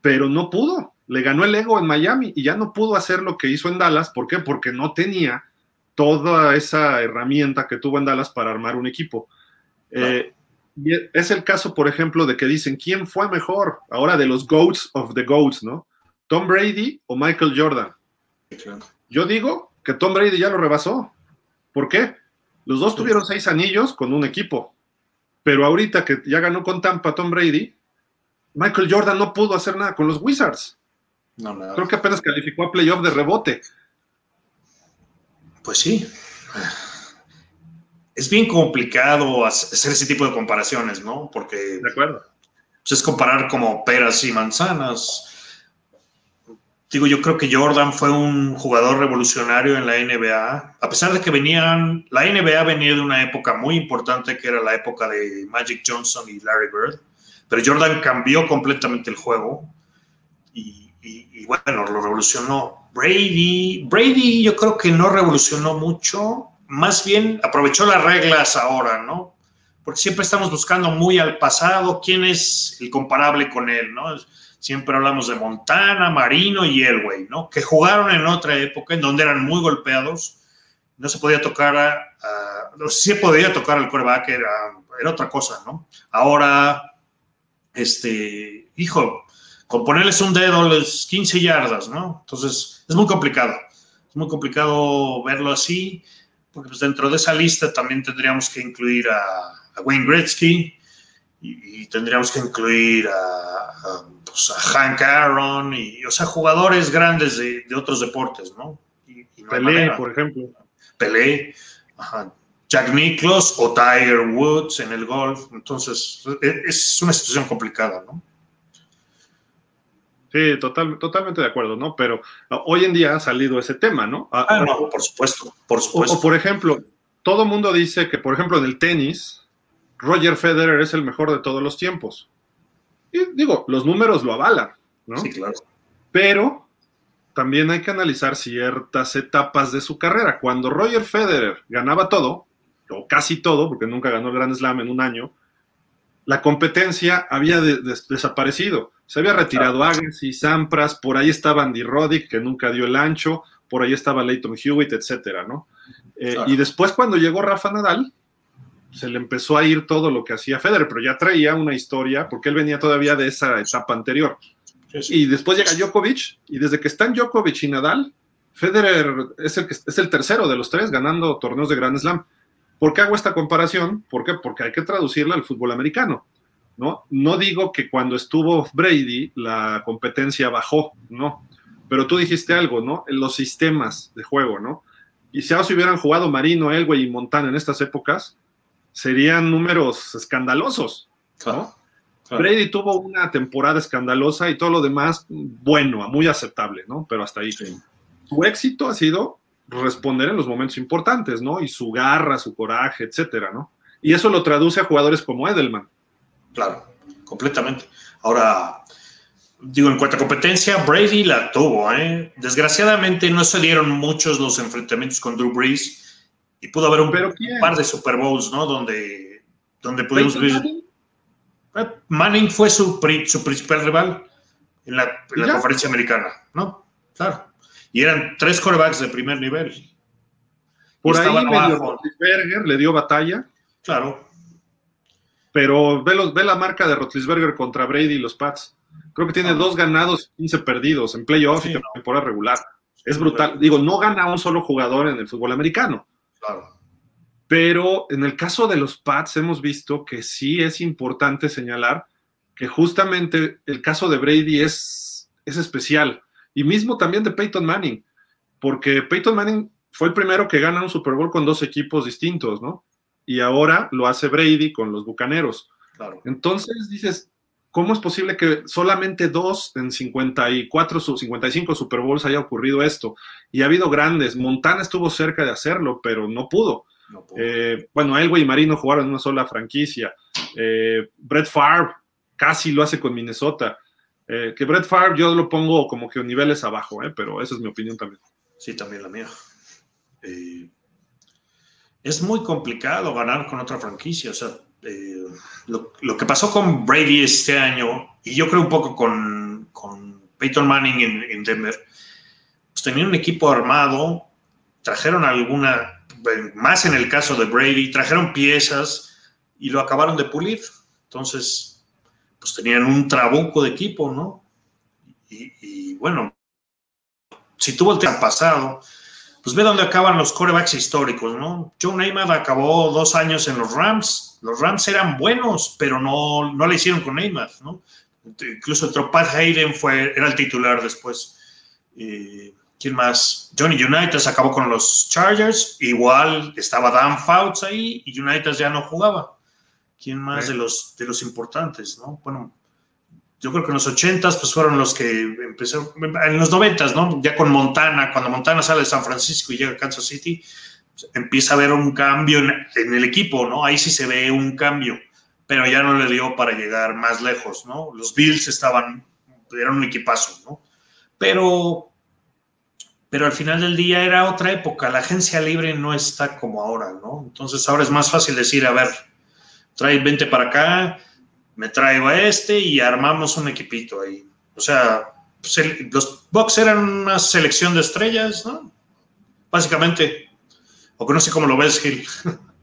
Speaker 1: pero no pudo. Le ganó el ego en Miami y ya no pudo hacer lo que hizo en Dallas. ¿Por qué? Porque no tenía toda esa herramienta que tuvo en Dallas para armar un equipo. Eh, es el caso, por ejemplo, de que dicen, ¿quién fue mejor? Ahora de los GOATs of the GOATs, ¿no? ¿Tom Brady o Michael Jordan? Yo digo que Tom Brady ya lo rebasó. ¿Por qué? Los dos tuvieron seis anillos con un equipo. Pero ahorita que ya ganó con Tampa Tom Brady, Michael Jordan no pudo hacer nada con los Wizards. Creo que apenas calificó a playoff de rebote.
Speaker 2: Pues sí. Es bien complicado hacer ese tipo de comparaciones, ¿no? Porque.
Speaker 1: De acuerdo.
Speaker 2: Pues es comparar como peras y manzanas. Digo, yo creo que Jordan fue un jugador revolucionario en la NBA, a pesar de que venían, la NBA venía de una época muy importante que era la época de Magic Johnson y Larry Bird, pero Jordan cambió completamente el juego y, y bueno, lo revolucionó. Brady, Brady yo creo que no revolucionó mucho, más bien aprovechó las reglas ahora, ¿no? Porque siempre estamos buscando muy al pasado quién es el comparable con él, ¿no? Siempre hablamos de Montana, Marino y Elway, ¿no? Que jugaron en otra época en donde eran muy golpeados. No se podía tocar, a, a, se podía tocar al era, era otra cosa, ¿no? Ahora, este, hijo, con ponerles un dedo les 15 yardas, ¿no? Entonces, es muy complicado. Es muy complicado verlo así, porque pues dentro de esa lista también tendríamos que incluir a, a Wayne Gretzky y, y, tendríamos que incluir a, a pues, a Hank Aaron, y, o sea, jugadores grandes de, de otros deportes, ¿no?
Speaker 1: Y, y no Pelé, por ejemplo.
Speaker 2: Pelé, ajá. Jack Nicklaus o Tiger Woods en el golf. Entonces, es una situación complicada, ¿no?
Speaker 1: Sí, total, totalmente de acuerdo, ¿no? Pero uh, hoy en día ha salido ese tema, ¿no?
Speaker 2: Ah, no, por supuesto, por supuesto.
Speaker 1: O, o, por ejemplo, todo mundo dice que, por ejemplo, en el tenis, Roger Federer es el mejor de todos los tiempos. Y digo, los números lo avalan, ¿no?
Speaker 2: Sí, claro.
Speaker 1: Pero también hay que analizar ciertas etapas de su carrera. Cuando Roger Federer ganaba todo, o casi todo, porque nunca ganó el Grand Slam en un año, la competencia había de, de, desaparecido. Se había retirado. Agassi, Sampras, por ahí estaba Andy Roddick, que nunca dio el ancho, por ahí estaba Leighton Hewitt, etcétera, ¿no? Eh, claro. Y después, cuando llegó Rafa Nadal, se le empezó a ir todo lo que hacía Federer, pero ya traía una historia, porque él venía todavía de esa etapa anterior. Sí, sí. Y después llega Djokovic, y desde que están Djokovic y Nadal, Federer es el, es el tercero de los tres ganando torneos de Grand Slam. ¿Por qué hago esta comparación? ¿Por qué? Porque hay que traducirla al fútbol americano. ¿no? No digo que cuando estuvo Brady la competencia bajó, no. Pero tú dijiste algo, ¿no? En los sistemas de juego, ¿no? Y si ahora se hubieran jugado Marino, Elway y Montana en estas épocas, serían números escandalosos. ¿no? Claro. Brady tuvo una temporada escandalosa y todo lo demás, bueno, muy aceptable, ¿no? Pero hasta ahí. Sí. Su éxito ha sido responder en los momentos importantes, ¿no? Y su garra, su coraje, etcétera, ¿no? Y eso lo traduce a jugadores como Edelman.
Speaker 2: Claro, completamente. Ahora, digo, en cuanto a competencia, Brady la tuvo, ¿eh? Desgraciadamente no se dieron muchos los enfrentamientos con Drew Brees y pudo haber un par de Super Bowls, ¿no? Donde, donde pudimos ver. Manning? Manning fue su, su, principal rival en la, en la conferencia americana, ¿no? Claro. Y eran tres corebacks de primer nivel.
Speaker 1: Por ahí medio Rotlisberger le dio batalla.
Speaker 2: Claro.
Speaker 1: Pero ve, los, ve la marca de Rotlisberger contra Brady y los Pats. Creo que tiene ah. dos ganados y 15 perdidos en playoff sí, y temporada no. regular. Es brutal. Digo, no gana un solo jugador en el fútbol americano.
Speaker 2: Claro.
Speaker 1: Pero en el caso de los Pats hemos visto que sí es importante señalar que justamente el caso de Brady es, es especial. Y mismo también de Peyton Manning, porque Peyton Manning fue el primero que gana un Super Bowl con dos equipos distintos, ¿no? Y ahora lo hace Brady con los Bucaneros.
Speaker 2: Claro.
Speaker 1: Entonces dices, ¿cómo es posible que solamente dos en 54, 55 Super Bowls haya ocurrido esto? Y ha habido grandes. Montana estuvo cerca de hacerlo, pero no pudo.
Speaker 2: No pudo.
Speaker 1: Eh, bueno, Elway y Marino jugaron en una sola franquicia. Eh, Brett Favre casi lo hace con Minnesota. Eh, que Brett Favre yo lo pongo como que niveles abajo, eh, pero esa es mi opinión también.
Speaker 2: Sí, también la mía. Eh, es muy complicado ganar con otra franquicia. O sea, eh, lo, lo, que pasó con Brady este año, y yo creo un poco con, con Peyton Manning en, en, Denver, pues tenían un equipo armado, trajeron alguna, más en el caso de Brady, trajeron piezas y lo acabaron de pulir. Entonces, pues tenían un trabuco de equipo, ¿no? Y, y bueno, si tuvo el tiempo pasado, pues ve dónde acaban los corebacks históricos, ¿no? Joe Namath acabó dos años en los Rams. Los Rams eran buenos, pero no, no le hicieron con Namath, ¿no? Incluso entró Pat Hayden, fue, era el titular después. Eh, ¿Quién más? Johnny Unitas acabó con los Chargers. Igual estaba Dan Fouts ahí y Unitas ya no jugaba. ¿Quién más de, los, de los importantes, no? Bueno, yo creo que en los 80 pues fueron los que empezaron, en los 90 ¿no? Ya con Montana, cuando Montana sale de San Francisco y llega a Kansas City, pues, empieza a haber un cambio en, en, el equipo, ¿no? Ahí sí se ve un cambio, pero ya no le dio para llegar más lejos, ¿no? Los Bills estaban, eran un equipazo, ¿no? Pero pero al final del día era otra época, la agencia libre no está como ahora, ¿no? Entonces ahora es más fácil decir, a ver, trae 20 para acá, me traigo a este y armamos un equipito ahí. O sea, pues los Bucks eran una selección de estrellas, ¿no? Básicamente. O que no sé cómo lo ves, Gil.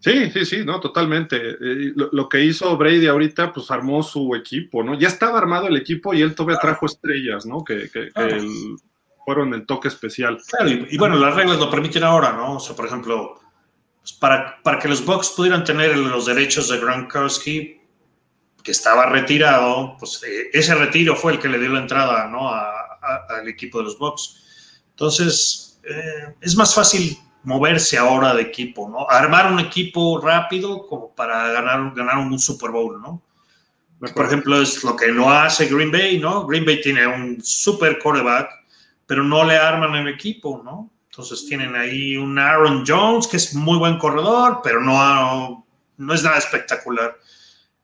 Speaker 1: Sí, sí, sí, no, totalmente. Eh, lo, que hizo Brady ahorita, pues armó su equipo, ¿no? Ya estaba armado el equipo y él todavía trajo estrellas, ¿no? Que, que, fueron el toque especial.
Speaker 2: Claro, y, bueno, las reglas lo permiten ahora, ¿no? O sea, por ejemplo, para, para que los Bucks pudieran tener los derechos de Gronkowski, que estaba retirado, pues eh, ese retiro fue el que le dio la entrada, ¿no? al equipo de los Bucks. Entonces, eh, es más fácil moverse ahora de equipo, ¿no? Armar un equipo rápido como para ganar, ganar un Super Bowl, ¿no? Por ejemplo, es lo que no hace Green Bay, ¿no? Green Bay tiene un super quarterback pero no le arman el equipo, ¿no? Entonces tienen ahí un Aaron Jones, que es muy buen corredor, pero no, no es nada espectacular.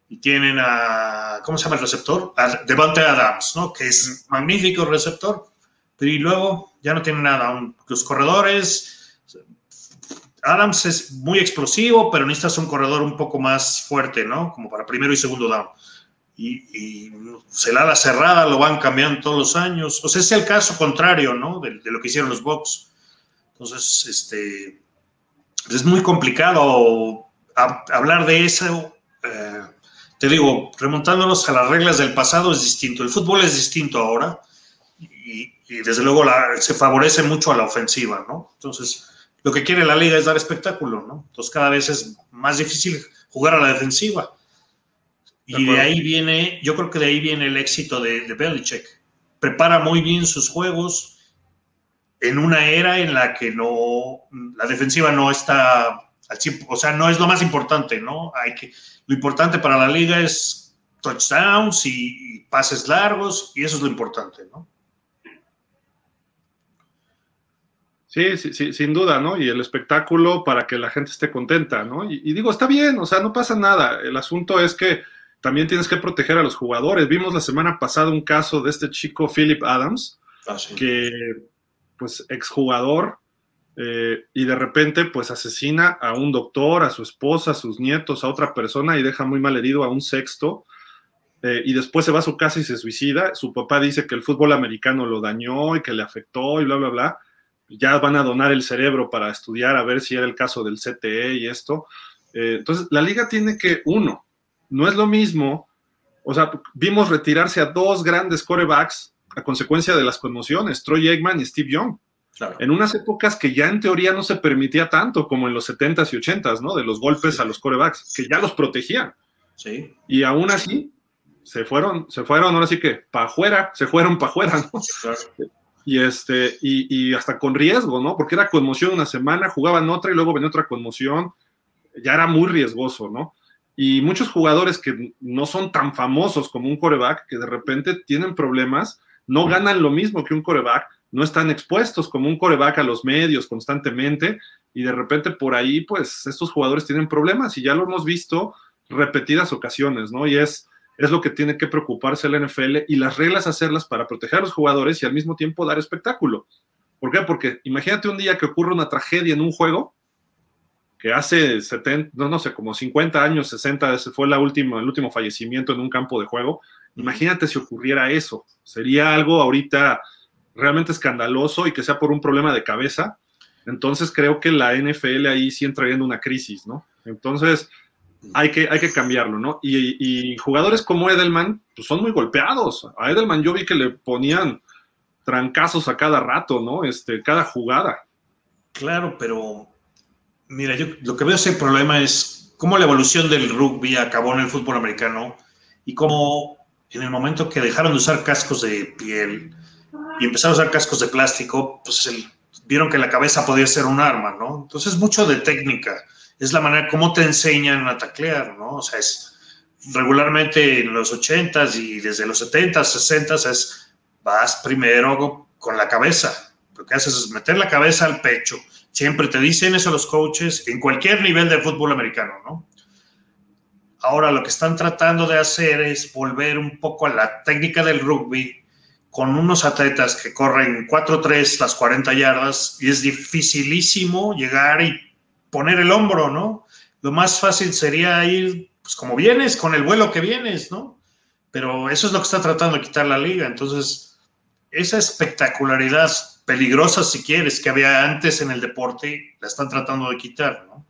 Speaker 2: Y tienen a, ¿cómo se llama el receptor? A Devante Adams, ¿no? Que es magnífico receptor, pero y luego ya no tienen nada. Los corredores, Adams es muy explosivo, pero necesitas un corredor un poco más fuerte, ¿no? Como para primero y segundo down y, se la da cerrada lo van cambiando todos los años. O sea, es el caso contrario, ¿no? De, lo que hicieron los Bucks. Entonces, este, es muy complicado hablar de eso. Eh, te digo, remontándonos a las reglas del pasado es distinto. El fútbol es distinto ahora y, desde luego se favorece mucho a la ofensiva, ¿no? Entonces, lo que quiere la liga es dar espectáculo, ¿no? Entonces, cada vez es más difícil jugar a la defensiva y de, ahí viene, yo creo que de ahí viene el éxito de, de Belichick. Prepara muy bien sus juegos en una era en la que no, la defensiva no está o sea, no es lo más importante, ¿no? Hay que, lo importante para la liga es touchdowns y, pases largos, y eso es lo importante, ¿no?
Speaker 1: Sí, sí, sí, sin duda, ¿no? Y el espectáculo para que la gente esté contenta, ¿no? y, digo, está bien, o sea, no pasa nada. El asunto es que también tienes que proteger a los jugadores. Vimos la semana pasada un caso de este chico Philip Adams, ah, que pues exjugador, eh, y de repente pues asesina a un doctor, a su esposa, a sus nietos, a otra persona y deja muy mal herido a un sexto. Eh, y después se va a su casa y se suicida. Su papá dice que el fútbol americano lo dañó y que le afectó y bla, bla, bla. Ya van a donar el cerebro para estudiar a ver si era el caso del CTE y esto. Eh, entonces, la liga tiene que, uno, no es lo mismo, o sea, vimos retirarse a dos grandes corebacks a consecuencia de las conmociones, Troy Eggman y Steve Young. En unas épocas que ya en teoría no se permitía tanto como en los 70s y 80s, ¿no? De los golpes a los corebacks, que ya los protegían.
Speaker 2: Sí.
Speaker 1: Y aún así, se fueron, se fueron, ahora sí que para afuera, se fueron para afuera, ¿no? Y, este, y, y, hasta con riesgo, ¿no? Porque era conmoción una semana, jugaban otra y luego venía otra conmoción. Ya era muy riesgoso, ¿no? y muchos jugadores que no son tan famosos como un coreback, que de repente tienen problemas, no ganan lo mismo que un coreback, no están expuestos como un coreback a los medios constantemente y de repente por ahí pues estos jugadores tienen problemas y ya lo hemos visto repetidas ocasiones, ¿no? Y es, es lo que tiene que preocuparse el NFL y las reglas hacerlas para proteger a los jugadores y al mismo tiempo dar espectáculo. ¿Por qué? Porque imagínate un día que ocurre una tragedia en un juego que hace 70, no, no sé, como 50 años, 60, ese fue la última, el último fallecimiento en un campo de juego. Imagínate si ocurriera eso. Sería algo ahorita realmente escandaloso y que sea por un problema de cabeza. Entonces creo que la NFL ahí sí entraría en una crisis, ¿no? Entonces hay que, hay que cambiarlo, ¿no? Y, jugadores como Edelman, pues son muy golpeados. A Edelman yo vi que le ponían trancazos a cada rato, ¿no? Este, cada jugada.
Speaker 2: Claro, pero Mira, yo lo que veo ese problema es cómo la evolución del rugby acabó en el fútbol americano y cómo en el momento que dejaron de usar cascos de piel, y empezaron a usar cascos de plástico, pues vieron que la cabeza podía ser un arma, ¿no? Entonces, mucho de técnica. Es la manera como te enseñan a taclear, ¿no? O sea, es regularmente en los 80s y desde los 70s, 60s es vas primero con la cabeza. Lo que haces es meter la cabeza al pecho. Siempre te dicen eso los coaches en cualquier nivel de fútbol americano, ¿no? Ahora lo que están tratando de hacer es volver un poco a la técnica del rugby con unos atletas que corren 4-3 las 40 yardas y es dificilísimo llegar y poner el hombro, ¿no? Lo más fácil sería ir pues como vienes, con el vuelo que vienes, ¿no? Pero eso es lo que está tratando de quitar la liga. Entonces, esa espectacularidad peligrosa, si quieres, que había antes en el deporte, la están tratando de quitar, ¿no?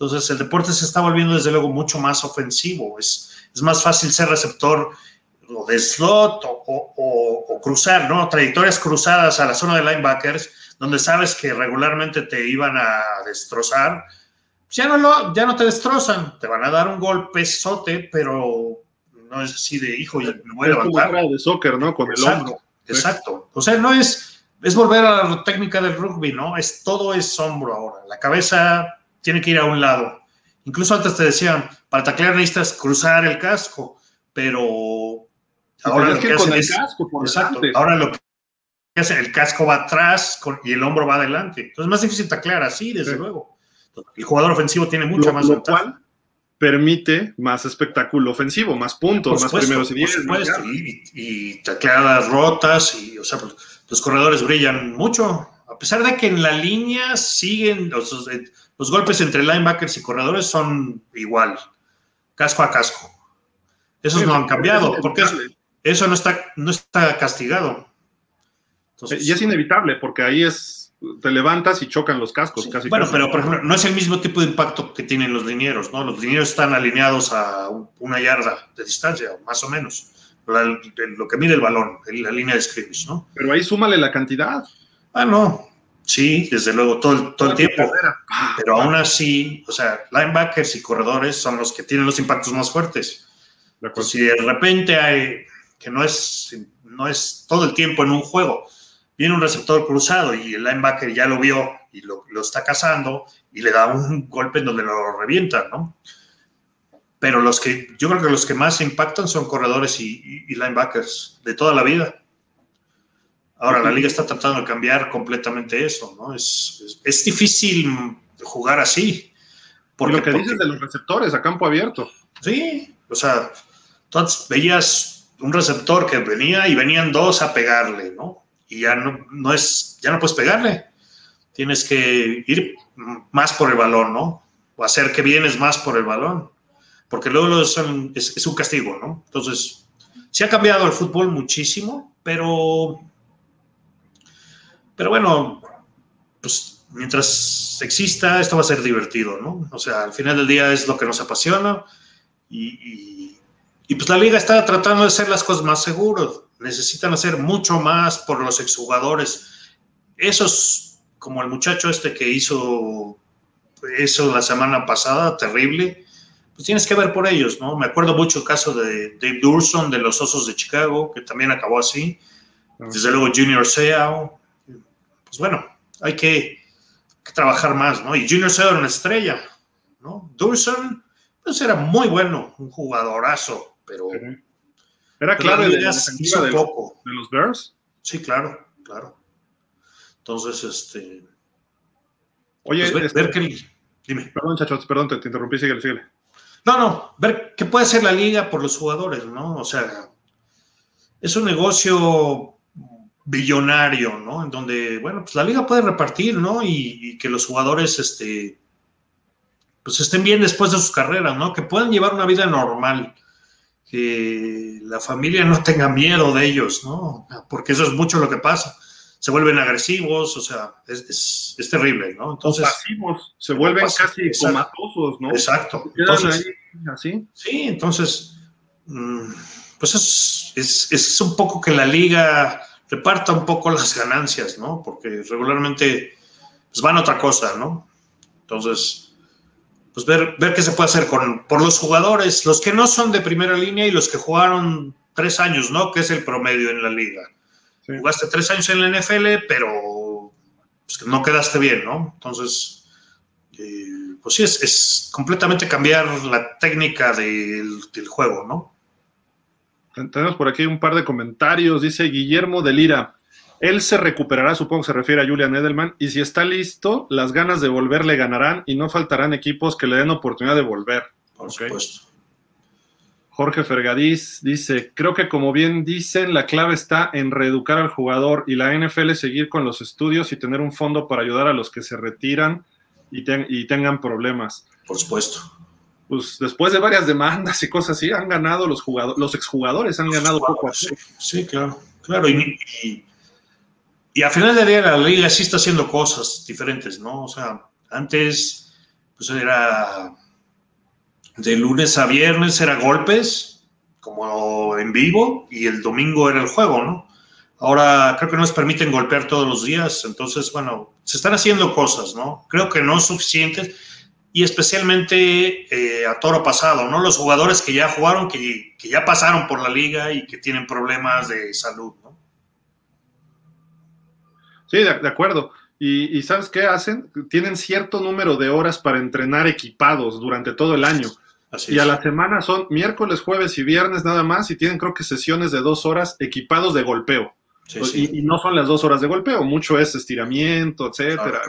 Speaker 2: Entonces, el deporte se está volviendo, desde luego, mucho más ofensivo. Es, es más fácil ser receptor o de slot o, cruzar, ¿no? Trayectorias cruzadas a la zona de linebackers, donde sabes que regularmente te iban a destrozar ya no, lo, ya no te destrozan, te van a dar un golpe sote, pero no es así de hijo, y me voy a levantar.
Speaker 1: de soccer, ¿no? Con
Speaker 2: el hombro. Exacto. O sea, no es, es volver a la técnica del rugby, ¿no? Es todo es hombro ahora. La cabeza tiene que ir a un lado. Incluso antes te decían, para taclear necesitas cruzar el casco, pero
Speaker 1: ahora lo que, con el casco, por
Speaker 2: exacto, ahora lo que hace, el casco va atrás y el hombro va adelante. Entonces es más difícil taclear así, desde luego. El jugador ofensivo tiene mucha más
Speaker 1: lo cual permite más espectáculo ofensivo, más puntos, más primeros y diez.
Speaker 2: y, y, tacleadas rotas, y, o sea, pues, los corredores brillan mucho, a pesar de que en la línea siguen, los, los golpes entre linebackers y corredores son igual, casco a casco. Esos no han cambiado, porque eso no está, no está castigado.
Speaker 1: y es inevitable, porque ahí es te levantas y chocan los cascos. Casi
Speaker 2: bueno, pero por ejemplo, no es el mismo tipo de impacto que tienen los linieros, ¿no? Los linieros están alineados a una yarda de distancia, más o menos, lo que mide el balón, la línea de scrimmage, ¿no?
Speaker 1: Pero ahí súmale la cantidad.
Speaker 2: Ah, no. Sí, desde luego, todo, el, todo el tiempo. Pero aún así, o sea, linebackers y corredores son los que tienen los impactos más fuertes. si de repente hay, que no es, no es todo el tiempo en un juego, viene un receptor cruzado y el linebacker ya lo vio y lo, está cazando y le da un golpe en donde lo revienta, ¿no? Pero los que, yo creo que los que más impactan son corredores y, linebackers de toda la vida. Ahora, la liga está tratando de cambiar completamente eso, ¿no? Es, es, difícil jugar así.
Speaker 1: Porque, lo que dices de los receptores a campo abierto.
Speaker 2: Sí, o sea, entonces veías un receptor que venía y venían dos a pegarle, ¿no? y ya no, no es, ya no puedes pegarle. Tienes que ir más por el balón, ¿no? O hacer que vienes más por el balón. Porque luego es, es, un castigo, ¿no? Entonces, se ha cambiado el fútbol muchísimo, pero, pero bueno, pues mientras exista, esto va a ser divertido, ¿no? O sea, al final del día es lo que nos apasiona y, y pues la liga está tratando de hacer las cosas más seguras necesitan hacer mucho más por los exjugadores. Esos, como el muchacho este que hizo eso la semana pasada, terrible, pues tienes que ver por ellos, ¿no? Me acuerdo mucho el caso de Dave Durson de los Osos de Chicago, que también acabó así. Desde luego Junior Seau. Pues bueno, hay que, trabajar más, ¿no? Y Junior era una estrella, ¿no? Durson, pues era muy bueno, un jugadorazo, pero...
Speaker 1: ¿Era clave de, la de, poco. de los Bears?
Speaker 2: Sí, claro, claro. Entonces, este.
Speaker 1: Oye,
Speaker 2: pues ver, este, qué. Dime.
Speaker 1: Perdón, chachos, perdón, te, interrumpí, síguele, síguele.
Speaker 2: No, no, ver qué puede hacer la liga por los jugadores, ¿no? O sea, es un negocio billonario, ¿no? En donde, bueno, pues la liga puede repartir, ¿no? Y, y, que los jugadores, este, pues estén bien después de sus carreras, ¿no? Que puedan llevar una vida normal que la familia no tenga miedo de ellos, ¿no? Porque eso es mucho lo que pasa. Se vuelven agresivos, o sea, es, es, terrible, ¿no?
Speaker 1: Entonces, pasivos, se vuelven casi comatosos, ¿no?
Speaker 2: Exacto. Entonces, ¿así? Sí, entonces, mm, pues es, es, es, un poco que la liga reparta un poco las ganancias, ¿no? Porque regularmente pues van a otra cosa, ¿no? Entonces, pues ver, ver qué se puede hacer con, por los jugadores, los que no son de primera línea y los que jugaron tres años, ¿no? Que es el promedio en la liga. Jugaste tres años en la NFL, pero pues, no quedaste bien, ¿no? Entonces, eh, pues sí, es, completamente cambiar la técnica del, juego, ¿no?
Speaker 1: Tenemos por aquí un par de comentarios. Dice Guillermo de Lira. Él se recuperará, supongo que se refiere a Julian Edelman, y si está listo, las ganas de volver le ganarán y no faltarán equipos que le den oportunidad de volver.
Speaker 2: Por supuesto.
Speaker 1: Jorge Fergadís dice, creo que como bien dicen, la clave está en reeducar al jugador y la NFL seguir con los estudios y tener un fondo para ayudar a los que se retiran y, tengan problemas.
Speaker 2: Por supuesto.
Speaker 1: Pues después de varias demandas y cosas así, han ganado los jugadores, los exjugadores han ganado poco a
Speaker 2: poco. Sí, claro, claro. Y, y, a final de día la liga sí está haciendo cosas diferentes, ¿no? O sea, antes pues era de lunes a viernes era golpes, como en vivo, y el domingo era el juego, ¿no? Ahora creo que no nos permiten golpear todos los días, entonces, bueno, se están haciendo cosas, ¿no? Creo que no suficientes, y especialmente eh, a toro pasado, ¿no? Los jugadores que ya jugaron, que, ya pasaron por la liga y que tienen problemas de salud, ¿no?
Speaker 1: Sí, de, acuerdo. Y, y, ¿sabes qué hacen? Tienen cierto número de horas para entrenar equipados durante todo el año y a la semana son miércoles, jueves y viernes nada más y tienen creo que sesiones de dos horas equipados de golpeo. y, no son las dos horas de golpeo, mucho es estiramiento, etcétera.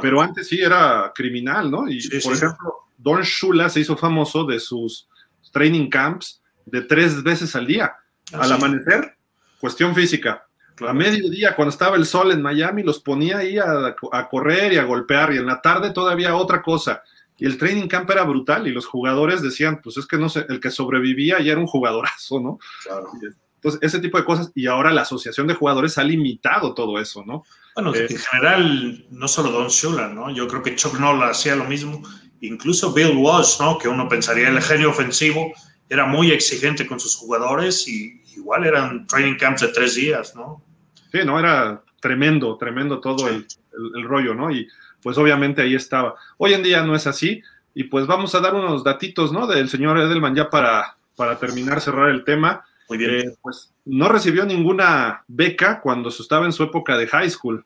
Speaker 1: Pero antes sí era criminal, ¿no? Y por ejemplo, Don Shula se hizo famoso de sus training camps de tres veces al día. al amanecer, cuestión física. A mediodía, cuando estaba el sol en Miami, los ponía ahí a, a correr y a golpear. Y en la tarde todavía otra cosa y el training camp era brutal y los jugadores decían, pues es que no sé, el que sobrevivía ya era un jugadorazo, ¿no? Claro. Entonces, ese tipo de cosas, y ahora la asociación de jugadores ha limitado todo eso, ¿no?
Speaker 2: Bueno, eh, en general, no solo Don Shula, ¿no? Yo creo que Chuck Noll hacía lo mismo, incluso Bill Walsh, ¿no? Que uno pensaría el genio ofensivo, era muy exigente con sus jugadores y igual eran training camps de tres días, ¿no?
Speaker 1: Sí, no, era tremendo, tremendo todo el, el, rollo, ¿no? Y pues obviamente ahí estaba. Hoy en día no es así, y pues vamos a dar unos datitos, ¿no? Del señor Edelman ya para, para terminar, cerrar el tema. Eh, pues no recibió ninguna beca cuando estaba en su época de high school.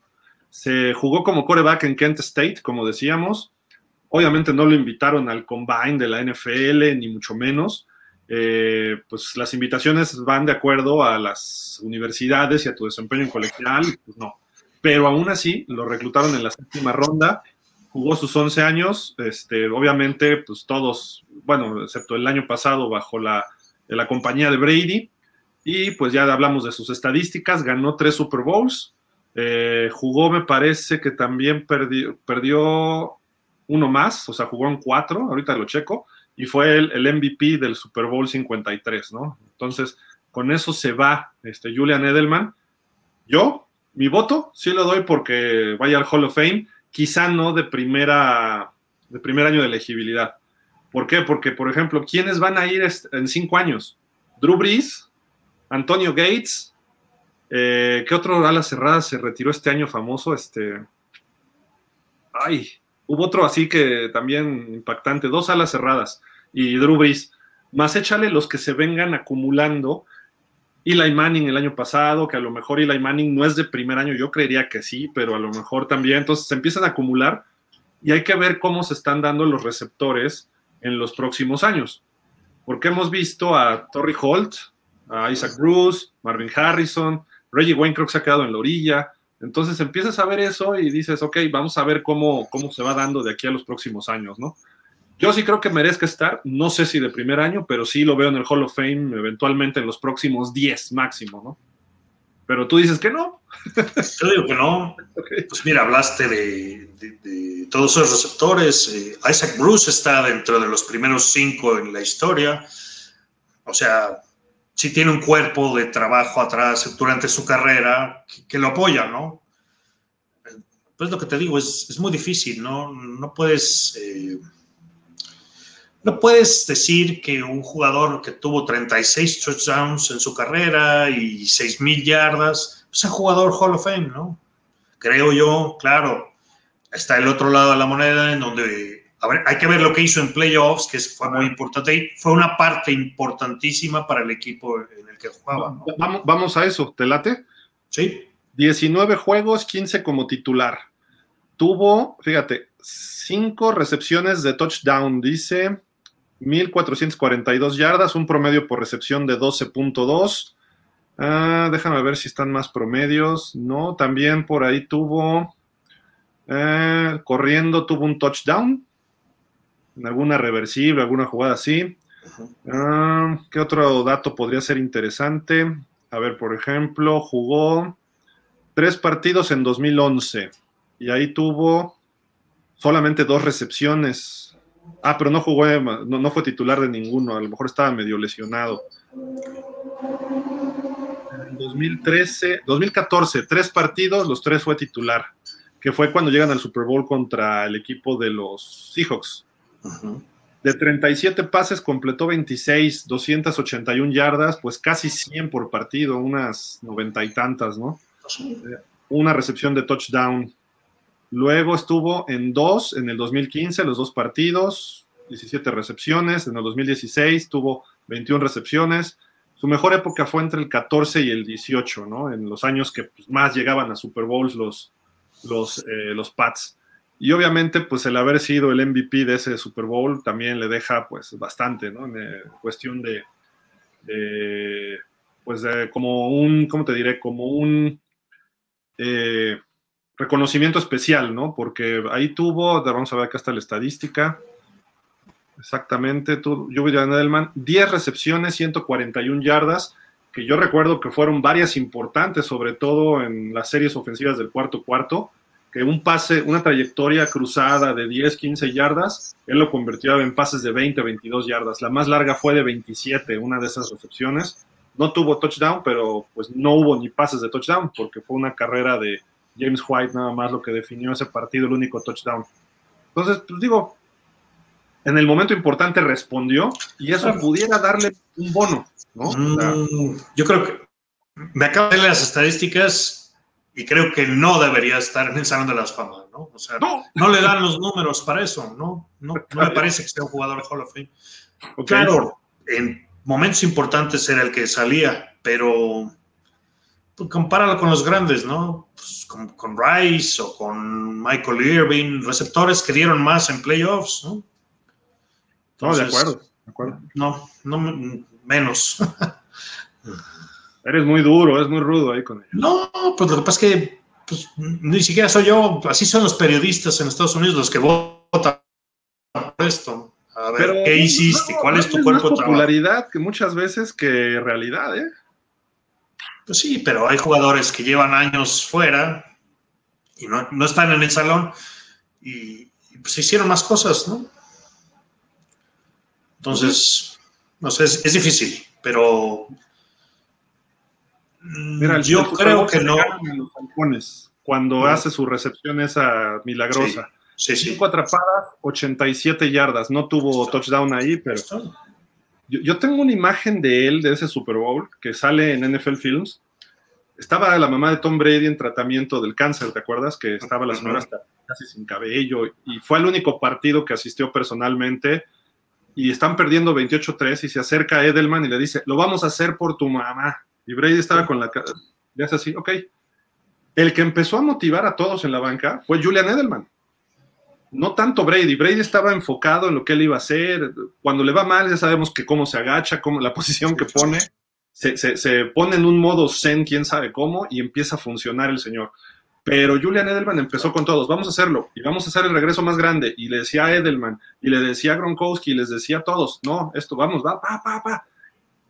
Speaker 1: Se jugó como coreback en Kent State, como decíamos. Obviamente no lo invitaron al combine de la NFL, ni mucho menos. Eh, pues las invitaciones van de acuerdo a las universidades y a tu desempeño en colegial, pues no pero aún así lo reclutaron en la séptima ronda, jugó sus 11 años, este, obviamente, pues todos, bueno, excepto el año pasado bajo la compañía de Brady, y pues ya hablamos de sus estadísticas, ganó tres Super Bowls, eh, jugó, me parece que también perdió, perdió uno más, o sea, jugó en cuatro, ahorita lo checo, y fue el, el, MVP del Super Bowl 53, ¿no? Entonces, con eso se va este, Julian Edelman. Yo, mi voto sí lo doy porque vaya al Hall of Fame, quizá no de primera, de primer año de elegibilidad. ¿Por qué? Porque, por ejemplo, ¿quiénes van a ir en cinco años? Drew Brees, Antonio Gates, eh, ¿qué otro ala cerrada se retiró este año famoso? Este, ay, hubo otro así que también impactante, dos alas cerradas y Drew Brees, más échale los que se vengan acumulando Eli Manning el año pasado, que a lo mejor Eli Manning no es de primer año, yo creería que sí, pero a lo mejor también. Entonces se empiezan a acumular y hay que ver cómo se están dando los receptores en los próximos años. Porque hemos visto a Torrey Holt, a Isaac Bruce, Marvin Harrison, Reggie Wayne creo que se ha quedado en la orilla. Entonces empiezas a ver eso y dices, ok, vamos a ver cómo, cómo se va dando de aquí a los próximos años, ¿no? Yo sí creo que merezca estar, no sé si de primer año, pero sí lo veo en el Hall of Fame eventualmente en los próximos 10 máximo, ¿no? Pero tú dices que no.
Speaker 2: Yo digo que no. Pues mira, hablaste de, todos esos receptores. Eh, Isaac Bruce está dentro de los primeros cinco en la historia. O sea, sí tiene un cuerpo de trabajo atrás durante su carrera que, lo apoya, ¿no? Pues lo que te digo, es, muy difícil, ¿no? No puedes... Eh, no puedes decir que un jugador que tuvo 36 touchdowns en su carrera y 6.000 yardas es un jugador Hall of Fame, ¿no? Creo yo, claro, está el otro lado de la moneda en donde a ver, hay que ver lo que hizo en playoffs, que fue muy importante. Y fue una parte importantísima para el equipo en el que jugaba.
Speaker 1: Vamos, vamos a eso, ¿te late?
Speaker 2: Sí.
Speaker 1: 19 juegos, 15 como titular. Tuvo, fíjate, 5 recepciones de touchdown, dice 1442 yardas, un promedio por recepción de 12.2. Ah, déjame ver si están más promedios. No, también por ahí tuvo, eh, corriendo, tuvo un touchdown. En alguna reversible, alguna jugada así. Ah, ¿Qué otro dato podría ser interesante? A ver, por ejemplo, jugó tres partidos en 2011 y ahí tuvo solamente dos recepciones. Ah, pero no jugó, no, no fue titular de ninguno, a lo mejor estaba medio lesionado. En 2013, 2014, tres partidos, los tres fue titular, que fue cuando llegan al Super Bowl contra el equipo de los Seahawks. De 37 pases completó 26, 281 yardas, pues casi 100 por partido, unas noventa y tantas, ¿no? Una recepción de touchdown. Luego estuvo en dos en el 2015, los dos partidos, 17 recepciones. En el 2016 tuvo 21 recepciones. Su mejor época fue entre el 14 y el 18, ¿no? En los años que pues, más llegaban a Super Bowls los, los, eh, los Pats. Y obviamente, pues el haber sido el MVP de ese Super Bowl también le deja, pues, bastante, ¿no? En eh, cuestión de, pues, como un, ¿cómo te diré? Como un eh, reconocimiento especial, ¿no? Porque ahí tuvo, vamos a ver acá está la estadística. Exactamente, tuvo Julian Edelman, 10 recepciones, 141 yardas, que yo recuerdo que fueron varias importantes, sobre todo en las series ofensivas del cuarto cuarto, que un pase, una trayectoria cruzada de 10, 15 yardas, él lo convirtió en pases de 20, 22 yardas. La más larga fue de 27, una de esas recepciones. No tuvo touchdown, pero pues no hubo ni pases de touchdown, porque fue una carrera de James White nada más lo que definió ese partido, el único touchdown. Entonces, pues digo, en el momento importante respondió y eso pudiera darle un bono, ¿no?
Speaker 2: Mm, yo creo que me acabo de leer las estadísticas y creo que no debería estar en el Salón de las Famas, ¿no? O sea, no. le dan los números para eso, ¿no? No, me parece que sea un jugador Hall of Fame. Claro, en momentos importantes era el que salía, pero pues, compáralo con los grandes, ¿no? Pues, con, Rice o con Michael Irving, receptores que dieron más en playoffs, ¿no?
Speaker 1: no, de acuerdo, de acuerdo.
Speaker 2: No, no menos.
Speaker 1: Eres muy duro, es muy rudo ahí con ellos.
Speaker 2: No, pues lo que pasa es que pues, ni siquiera soy yo, así son los periodistas en Estados Unidos los que votan por esto. A ver, ¿qué hiciste? ¿Cuál es tu cuerpo
Speaker 1: de popularidad que muchas veces que realidad, ¿eh?
Speaker 2: Pues sí, pero hay jugadores que llevan años fuera y no, están en el salón y, pues hicieron más cosas, ¿no? Entonces, no sé, es, difícil, pero
Speaker 1: Mira, yo creo que no. Los cuando hace su recepción esa milagrosa.
Speaker 2: Sí, sí.
Speaker 1: Cinco atrapadas, 87 yardas. No tuvo touchdown ahí, pero yo, tengo una imagen de él, de ese Super Bowl, que sale en NFL Films. Estaba la mamá de Tom Brady en tratamiento del cáncer, ¿te acuerdas? Que estaba la señora casi sin cabello y fue el único partido que asistió personalmente y están perdiendo 28-3 y se acerca Edelman y le dice, lo vamos a hacer por tu mamá. Y Brady estaba con la... Le hace así, ok. El que empezó a motivar a todos en la banca fue Julian Edelman no tanto Brady. Brady estaba enfocado en lo que él iba a hacer. Cuando le va mal, ya sabemos que cómo se agacha, cómo, la posición que pone, se, pone en un modo zen, quién sabe cómo, y empieza a funcionar el señor. Pero Julian Edelman empezó con todos, vamos a hacerlo, y vamos a hacer el regreso más grande. Y le decía a Edelman, y le decía a Gronkowski, y les decía a todos, no, esto, vamos, va, pa, pa, pa.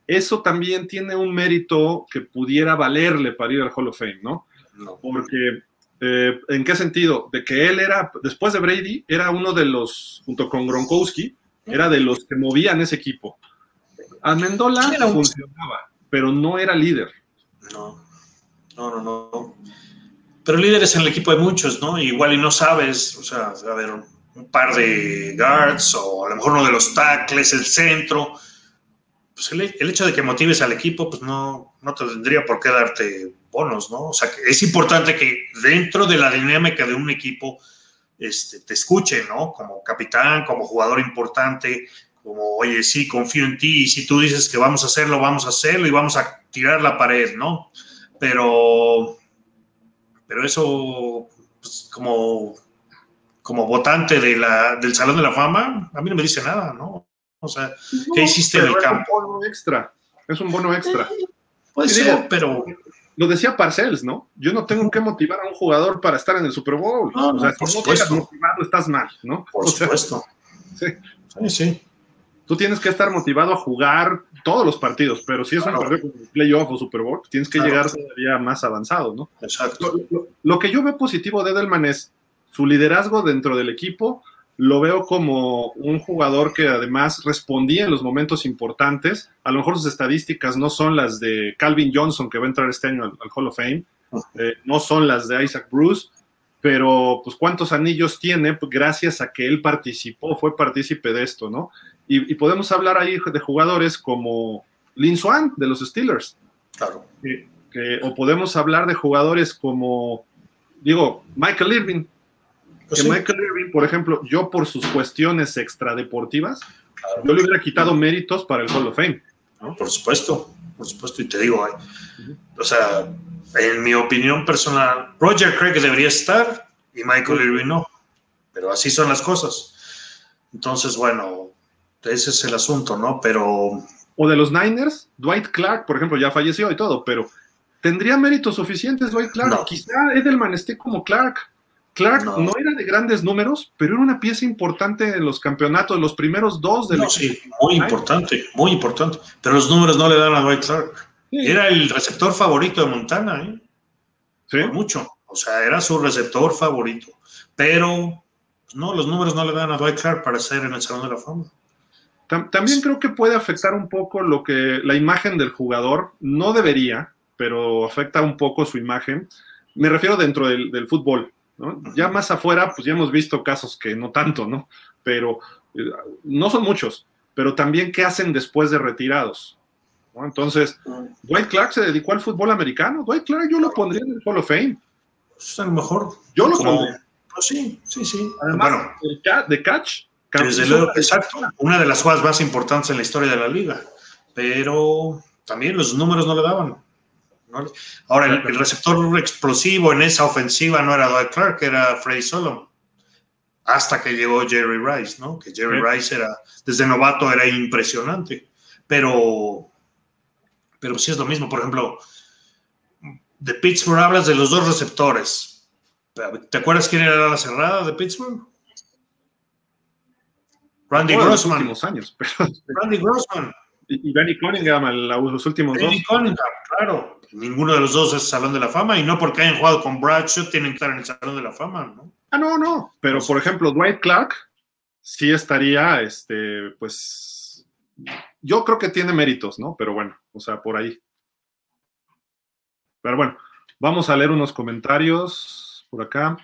Speaker 1: Eso también tiene un mérito que pudiera valerle para ir al Hall of Fame, ¿no? no. Porque eh, ¿En qué sentido? De que él era, después de Brady, era uno de los, junto con Gronkowski, era de los que movían ese equipo. Amendola funcionaba, pero no era líder.
Speaker 2: No, no, no, no. Pero líderes en el equipo de muchos, ¿no? Igual y no sabes, o sea, a ver, un par de guards o a lo mejor uno de los tackles, el centro. Pues el, hecho de que motives al equipo, pues no, no te tendría por qué darte bonos, ¿no? O sea, que es importante que dentro de la dinámica de un equipo este, te escuche, ¿no? Como capitán, como jugador importante, como, oye, sí, confío en ti, y si tú dices que vamos a hacerlo, vamos a hacerlo y vamos a tirar la pared, ¿no? Pero, pero eso, pues, como, como votante de la, del Salón de la Fama, a mí no me dice nada, ¿no? O sea, ¿qué hiciste en el campo?
Speaker 1: Es un bono extra, es un bono extra.
Speaker 2: Puede ser, pero
Speaker 1: lo decía Parcells, ¿no? Yo no tengo que motivar a un jugador para estar en el Super Bowl.
Speaker 2: No,
Speaker 1: o sea,
Speaker 2: por
Speaker 1: si no
Speaker 2: supuesto.
Speaker 1: estás motivado, estás mal, ¿no?
Speaker 2: por
Speaker 1: O sea,
Speaker 2: supuesto.
Speaker 1: sí.
Speaker 2: Sí, sí.
Speaker 1: Tú tienes que estar motivado a jugar todos los partidos, pero si es
Speaker 2: Claro.
Speaker 1: un partido como playoff o Super Bowl, tienes que
Speaker 2: Claro.
Speaker 1: llegar todavía más avanzado, ¿no?
Speaker 2: Exacto.
Speaker 1: Lo, lo- lo que yo veo positivo de Edelman es su liderazgo dentro del equipo. Lo veo como un jugador que además respondía en los momentos importantes. A lo mejor sus estadísticas no son las de Calvin Johnson, que va a entrar este año al, al Hall of Fame. Eh, no son las de Isaac Bruce, pero pues cuántos anillos tiene Pues, gracias a que él participó, fue partícipe de esto, ¿no? Y, y podemos hablar ahí de jugadores como Lin Swan de los Steelers,
Speaker 2: Claro.
Speaker 1: que- que- o podemos hablar de jugadores como, digo, Michael Irving,
Speaker 2: Pues
Speaker 1: que
Speaker 2: sí,
Speaker 1: Michael Irving, por ejemplo, yo por sus cuestiones extradeportivas, yo le hubiera quitado méritos para el Hall of Fame.
Speaker 2: ¿no? Por supuesto, por supuesto. Y te digo, eh, o sea, en mi opinión personal, Roger Craig debería estar y Michael Irving no. Pero así son las cosas. Entonces, bueno, ese es el asunto, ¿no? Pero
Speaker 1: O de los Niners, Dwight Clark, por ejemplo, ya falleció y todo, pero ¿tendría méritos suficientes Dwight Clark?
Speaker 2: No.
Speaker 1: Quizá Edelman esté como Clark. Clark
Speaker 2: No.
Speaker 1: no. era de grandes números, pero era una pieza importante en los campeonatos, los primeros dos del
Speaker 2: no, sí, muy importante, muy importante. Pero los números no le dan a Dwight Clark.
Speaker 1: Sí.
Speaker 2: Era el receptor favorito de Montana, ¿eh?
Speaker 1: Sí.
Speaker 2: Por mucho. O sea, era su receptor favorito. Pero, pues, no, los números no le dan a Dwight Clark para ser en el Salón de la Fama.
Speaker 1: Tam- También creo que puede afectar un poco lo que la imagen del jugador, no debería, pero afecta un poco su imagen. Me refiero dentro del, del fútbol, ¿no? Ya más afuera, pues ya hemos visto casos que no tanto, ¿no? Pero eh, no son muchos, pero también qué hacen después de retirados. ¿no? Entonces, Dwight Clark se dedicó al fútbol americano. Dwight Clark yo lo pondría en el Hall of Fame.
Speaker 2: Pues, a lo mejor.
Speaker 1: Yo lo
Speaker 2: como-
Speaker 1: pondría.
Speaker 2: Pues sí, sí, sí.
Speaker 1: Además,
Speaker 2: bueno,
Speaker 1: el ca- de catch.
Speaker 2: desde luego,
Speaker 1: una-
Speaker 2: exacto. Una de las jugadas más importantes en la historia de la liga. Pero también los números no le daban. ¿No? Ahora, el, el receptor explosivo en esa ofensiva no era Dwight Clark, era Freddy Solomon. Hasta que llegó Jerry Rice, ¿no? Que Jerry
Speaker 1: Sí.
Speaker 2: Rice era, desde novato era impresionante. Pero, pero sí es lo mismo. Por ejemplo, de Pittsburgh hablas de los dos receptores. ¿Te acuerdas quién era la cerrada de Pittsburgh? Randy
Speaker 1: los
Speaker 2: Grossman.
Speaker 1: últimos años, pero
Speaker 2: Randy Grossman.
Speaker 1: Y, y Danny Cunningham los últimos dos.
Speaker 2: Danny Cunningham, claro. Ninguno de los dos es Salón de la Fama y no porque hayan jugado con Bradshaw tienen que estar en el Salón de la Fama, ¿no?
Speaker 1: Ah, no, no. Pero, por ejemplo, Dwight Clark sí estaría, este, pues, yo creo que tiene méritos, ¿no? Pero bueno, o sea, por ahí. Pero bueno, vamos a leer unos comentarios por acá.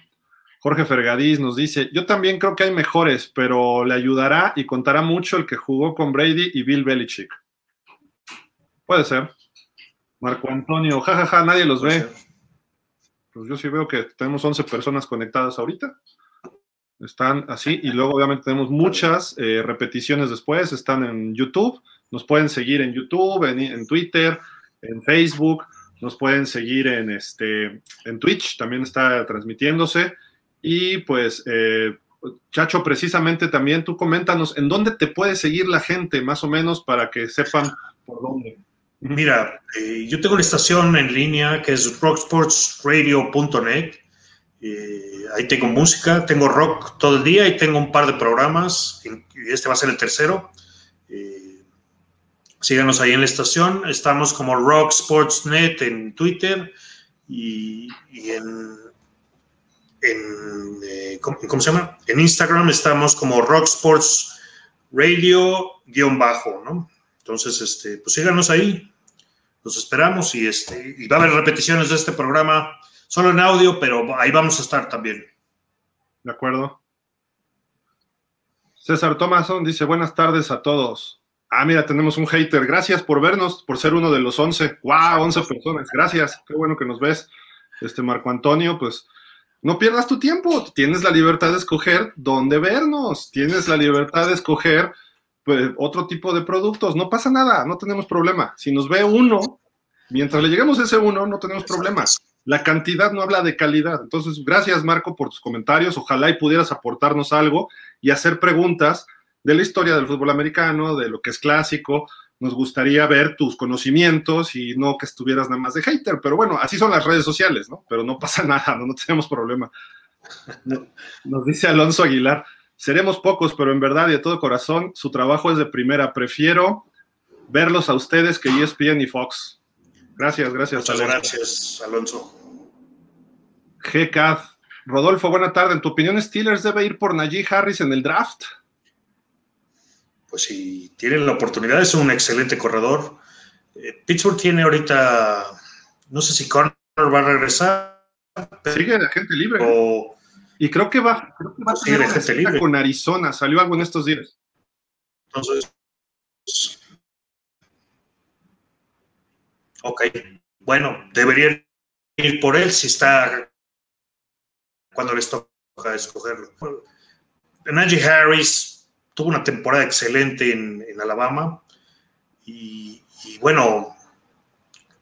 Speaker 1: Jorge Fergadís nos dice, yo también creo que hay mejores, pero le ayudará y contará mucho el que jugó con Brady y Bill Belichick. Puede ser. Marco Antonio, jajaja, nadie los ve. Pues yo sí veo que tenemos 11 personas conectadas ahorita. Están así y luego obviamente tenemos muchas eh, repeticiones después. Están en YouTube. Nos pueden seguir en YouTube, en, en Twitter, en Facebook. Nos pueden seguir en, este, en Twitch. También está transmitiéndose. Y pues, eh, Chacho, precisamente también tú coméntanos en dónde te puede seguir la gente, más o menos, para que sepan por dónde.
Speaker 2: Mira, eh, yo tengo una estación en línea que es rocksportsradio.net. Eh, ahí tengo música, tengo rock todo el día y tengo un par de programas. Este va a ser el tercero. Eh, síganos ahí en la estación. Estamos como Rock Sports.net en Twitter y en, en eh, ¿cómo, se llama? En Instagram estamos como Rock Sports Radio-bajo, ¿no? Entonces, este, pues síganos ahí. Los esperamos y, este, y va a haber repeticiones de este programa, solo en audio, pero ahí vamos a estar también.
Speaker 1: De acuerdo. César Thomason dice, buenas tardes a todos. Ah, mira, tenemos un hater. Gracias por vernos, por ser uno de los 11. ¡Wow! 11 personas. Gracias. Qué bueno que nos ves. Este Marco Antonio, pues no pierdas tu tiempo, tienes la libertad de escoger dónde vernos, tienes la libertad de escoger pues, otro tipo de productos, no pasa nada, no tenemos problema. Si nos ve uno, mientras le lleguemos a ese uno, no tenemos problemas. La cantidad no habla de calidad. Entonces, gracias Marco por tus comentarios. Ojalá y pudieras aportarnos algo y hacer preguntas de la historia del fútbol americano, de lo que es clásico. Nos gustaría ver tus conocimientos y no que estuvieras nada más de hater, pero bueno, así son las redes sociales, ¿no? Pero no pasa nada, no, no tenemos problema. Nos dice Alonso Aguilar, seremos pocos, pero en verdad y de todo corazón, su trabajo es de primera. Prefiero verlos a ustedes que ESPN y Fox. Gracias, gracias.
Speaker 2: Muchas gracias, Alonso.
Speaker 1: GCAD. Rodolfo, buena tarde. ¿En tu opinión, Steelers debe ir por Najee Harris en el draft?
Speaker 2: Pues si tienen la oportunidad, es un excelente corredor. Eh, Pittsburgh tiene ahorita, no sé si Connor va a regresar.
Speaker 1: Sigue de gente libre. y creo que va, creo que va a
Speaker 2: tener gente libre.
Speaker 1: con Arizona. Salió algo en estos días.
Speaker 2: Entonces, Ok, bueno, deberían ir por él si está cuando les toca escogerlo. Najee Harris tuvo una temporada excelente en, Alabama y, bueno,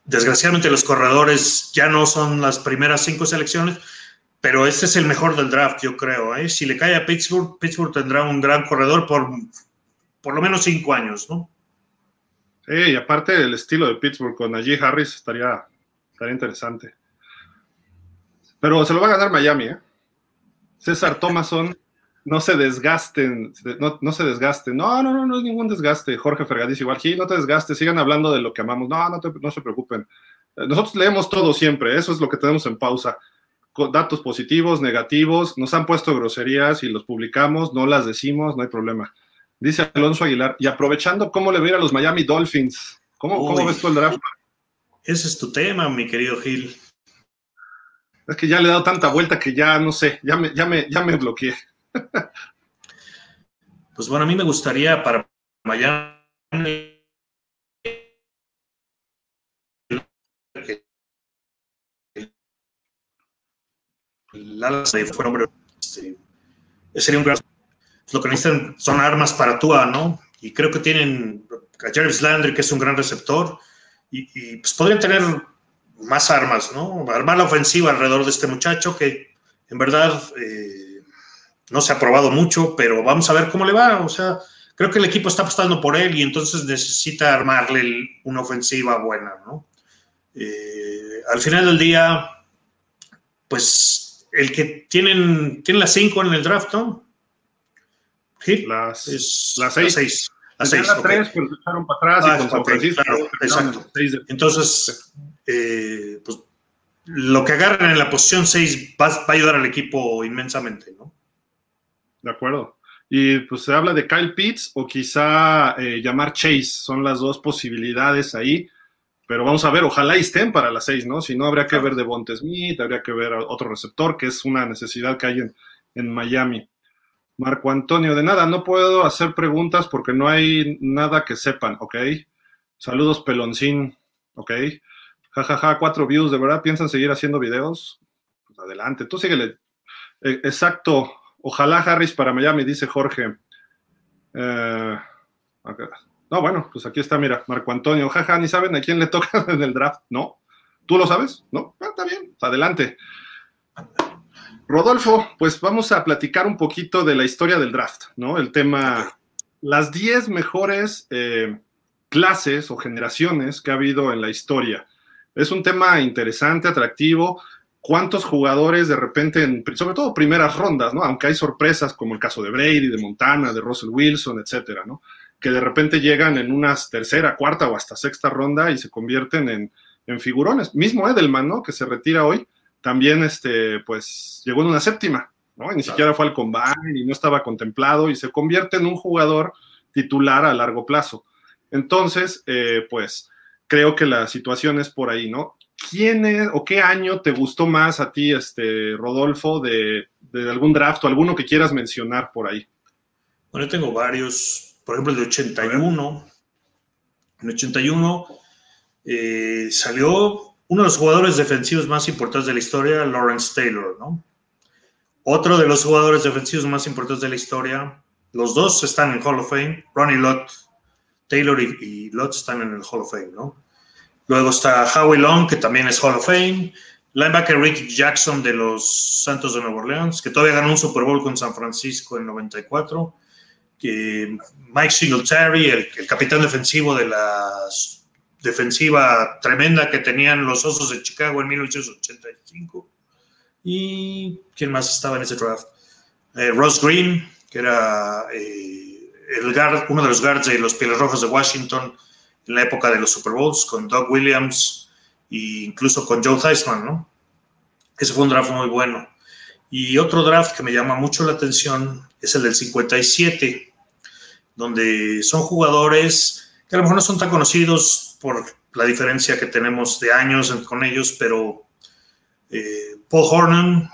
Speaker 2: desgraciadamente los corredores ya no son las primeras cinco selecciones, pero este es el mejor del draft, yo creo. ¿eh? Si le cae a Pittsburgh, Pittsburgh tendrá un gran corredor por por lo menos cinco años, ¿no?
Speaker 1: y aparte el estilo de Pittsburgh con Najee Harris estaría, estaría interesante. Pero se lo va a ganar Miami, ¿eh? César Thomason, no se desgasten, no, no, se desgasten. No, no, no, no es ningún desgaste. Jorge Fergadís igual, sí, no te desgastes, sigan hablando de lo que amamos. No, no, no se preocupen. Eh, nosotros leemos todo siempre, eso es lo que tenemos en pausa. Datos positivos, negativos, nos han puesto groserías y los publicamos, no las decimos, no hay problema. Dice Alonso Aguilar, y aprovechando, ¿cómo le va a ir a los Miami Dolphins? ¿Cómo, ¿Cómo, ves tú el draft?
Speaker 2: Ese es tu tema, mi querido Gil.
Speaker 1: Es que ya le he dado tanta vuelta que ya no sé, ya me, ya me, ya me bloqueé.
Speaker 2: Pues bueno, a mí me gustaría para Miami el ala fue hombre, este, sería un gran lo que necesitan son armas para Tua, ¿no? Y creo que tienen a Jarvis Landry, que es un gran receptor, y, pues podrían tener más armas, ¿no? Armar la ofensiva alrededor de este muchacho que en verdad eh, no se ha probado mucho, pero vamos a ver cómo le va. O sea, creo que el equipo está apostando por él y entonces necesita armarle una ofensiva buena, ¿no? Eh, al final del día, pues el que tienen, tiene las cinco en el draft, ¿no?
Speaker 1: Sí, las, las seis. Las seis. Las tres, pero se echaron para atrás y ah, con San Francisco.
Speaker 2: exacto. Entonces, eh, pues lo que agarran en la posición 6 va, a ayudar al equipo inmensamente, ¿no?
Speaker 1: De acuerdo. Y pues se habla de Kyle Pitts o quizá eh, llamar Chase, son las dos posibilidades ahí, pero vamos a ver, ojalá estén para las seis, ¿no? Si no, habría que ver de Bonte Smith, habría que ver otro receptor, que es una necesidad que hay en, en Miami. Marco Antonio, de nada, no puedo hacer preguntas porque no hay nada que sepan, ¿ok? Saludos, peloncín, ¿ok? Jajaja, ja, ja, cuatro views, ¿de verdad piensan seguir haciendo videos? Pues adelante, tú síguele. Eh, exacto, ojalá Harris para Miami, dice Jorge. Eh, no, bueno, pues aquí está, mira, Marco Antonio, jaja, ni saben a quién le toca en el draft, ¿no? ¿Tú lo sabes? ¿No? Ah, está bien, adelante. Rodolfo, pues vamos a platicar un poquito de la historia del draft, ¿no? El tema, las 10 mejores eh, clases o generaciones que ha habido en la historia. Es un tema interesante, atractivo. ¿Cuántos jugadores de repente, en, sobre todo primeras rondas, ¿no? Aunque hay sorpresas como el caso de Brady, de Montana, de Russell Wilson, etcétera, ¿no? Que de repente llegan en una tercera, cuarta o hasta sexta ronda y se convierten en, en figurones. Mismo Edelman, ¿no? Que se retira hoy también este, pues llegó en una séptima, ¿no? ni siquiera fue al combine y no estaba contemplado y se convierte en un jugador titular a largo plazo. Entonces, eh, pues creo que la situación es por ahí, ¿no? ¿Quién es o qué año te gustó más a ti, este, Rodolfo, de, algún draft o alguno que quieras mencionar por ahí?
Speaker 2: Bueno, yo tengo varios, por ejemplo, el de 81. En 81 eh, salió uno de los jugadores defensivos más importantes de la historia, Lawrence Taylor, ¿no? Otro de los jugadores defensivos más importantes de la historia. Los dos están en Hall of Fame. Ronnie Lott, Taylor y, Lott están en el Hall of Fame, ¿no? Luego está Howie Long, que también es Hall of Fame. Linebacker Rick Jackson de los Santos de Nueva Orleans, que todavía ganó un Super Bowl con San Francisco en 94. Que Mike Singletary, el, capitán defensivo de la defensiva tremenda que tenían los Osos de Chicago en 1985 ¿Y quién más estaba en ese draft? Eh, Ross Green, que era eh, el guard, uno de los guards de los Pieles Rojas de Washington en la época de los Super Bowls, con Doug Williams e incluso con Joe Theismann, ¿no? Ese fue un draft muy bueno. Y otro draft que me llama mucho la atención es el del 57, donde son jugadores que a lo mejor no son tan conocidos por la diferencia que tenemos de años con ellos, pero eh, Paul Hornan,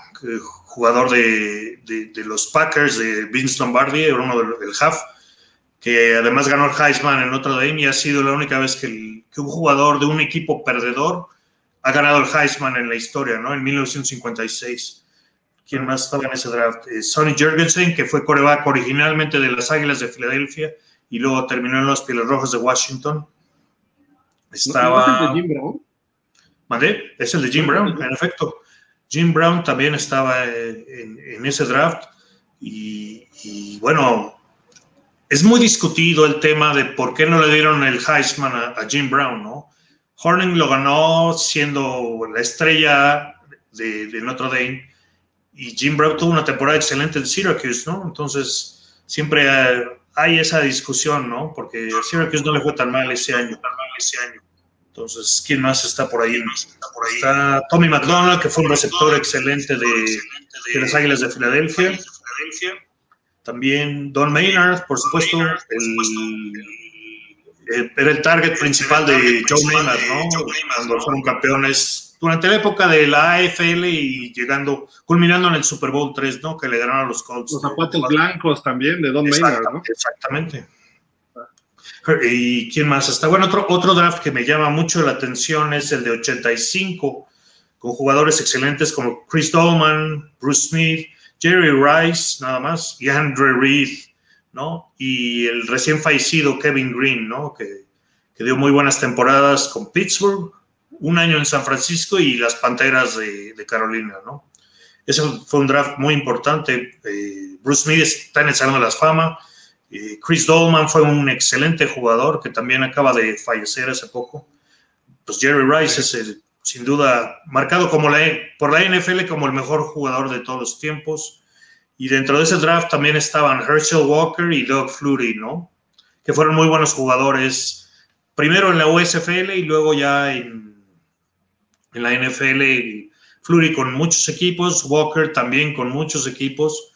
Speaker 2: jugador de, los Packers de Vince Lombardi, era uno del half, que además ganó el Heisman en Notre Dame y ha sido la única vez que, un jugador de un equipo perdedor ha ganado el Heisman en la historia, ¿no? En 1956. ¿Quién más estaba en ese draft? Eh, Sonny Jurgensen, que fue coreback originalmente de las Águilas de Filadelfia y luego terminó en los Pieles Rojas de Washington. Estaba. ¿Mandé? Es el de Jim Brown, en efecto. Jim Brown también estaba en, ese draft y, bueno, es muy discutido el tema de por qué no le dieron el Heisman a, Jim Brown, ¿no? Horning lo ganó siendo la estrella de, Notre Dame y Jim Brown tuvo una temporada excelente en Syracuse, ¿no? Entonces, siempre hay esa discusión, ¿no? Porque Syracuse no le fue tan mal ese año. Entonces, ¿quién más está por ahí? Está, Tommy McDonald, que fue un receptor excelente de, las Águilas de Filadelfia. También Don Maynard, por supuesto, era el target principal de Joe Maynard, ¿no? Cuando fueron campeones durante la época de la AFL y llegando, culminando en el Super Bowl 3, ¿no? Que le ganaron a los Colts.
Speaker 1: Los zapatos blancos también de Don Maynard, ¿no?
Speaker 2: Exactamente. ¿Y quién más está? Bueno, otro, otro draft que me llama mucho la atención es el de 85, con jugadores excelentes como Chris Dolman, Bruce Smith, Jerry Rice, nada más, y Andre Reed, ¿no? Y el recién fallecido Kevin Green, ¿no? Que, que, dio muy buenas temporadas con Pittsburgh, un año en San Francisco y las Panteras de, de Carolina, ¿no? Ese fue un draft muy importante. Eh, Bruce Smith está en el Salón de las Fama. Chris Dolman fue un excelente jugador que también acaba de fallecer hace poco. Pues Jerry Rice es sin duda marcado como la, por la NFL como el mejor jugador de todos los tiempos. Y dentro de ese draft también estaban Herschel Walker y Doug Flutie, ¿no? Que fueron muy buenos jugadores, primero en la USFL y luego ya en, en la NFL. Flutie con muchos equipos, Walker también con muchos equipos.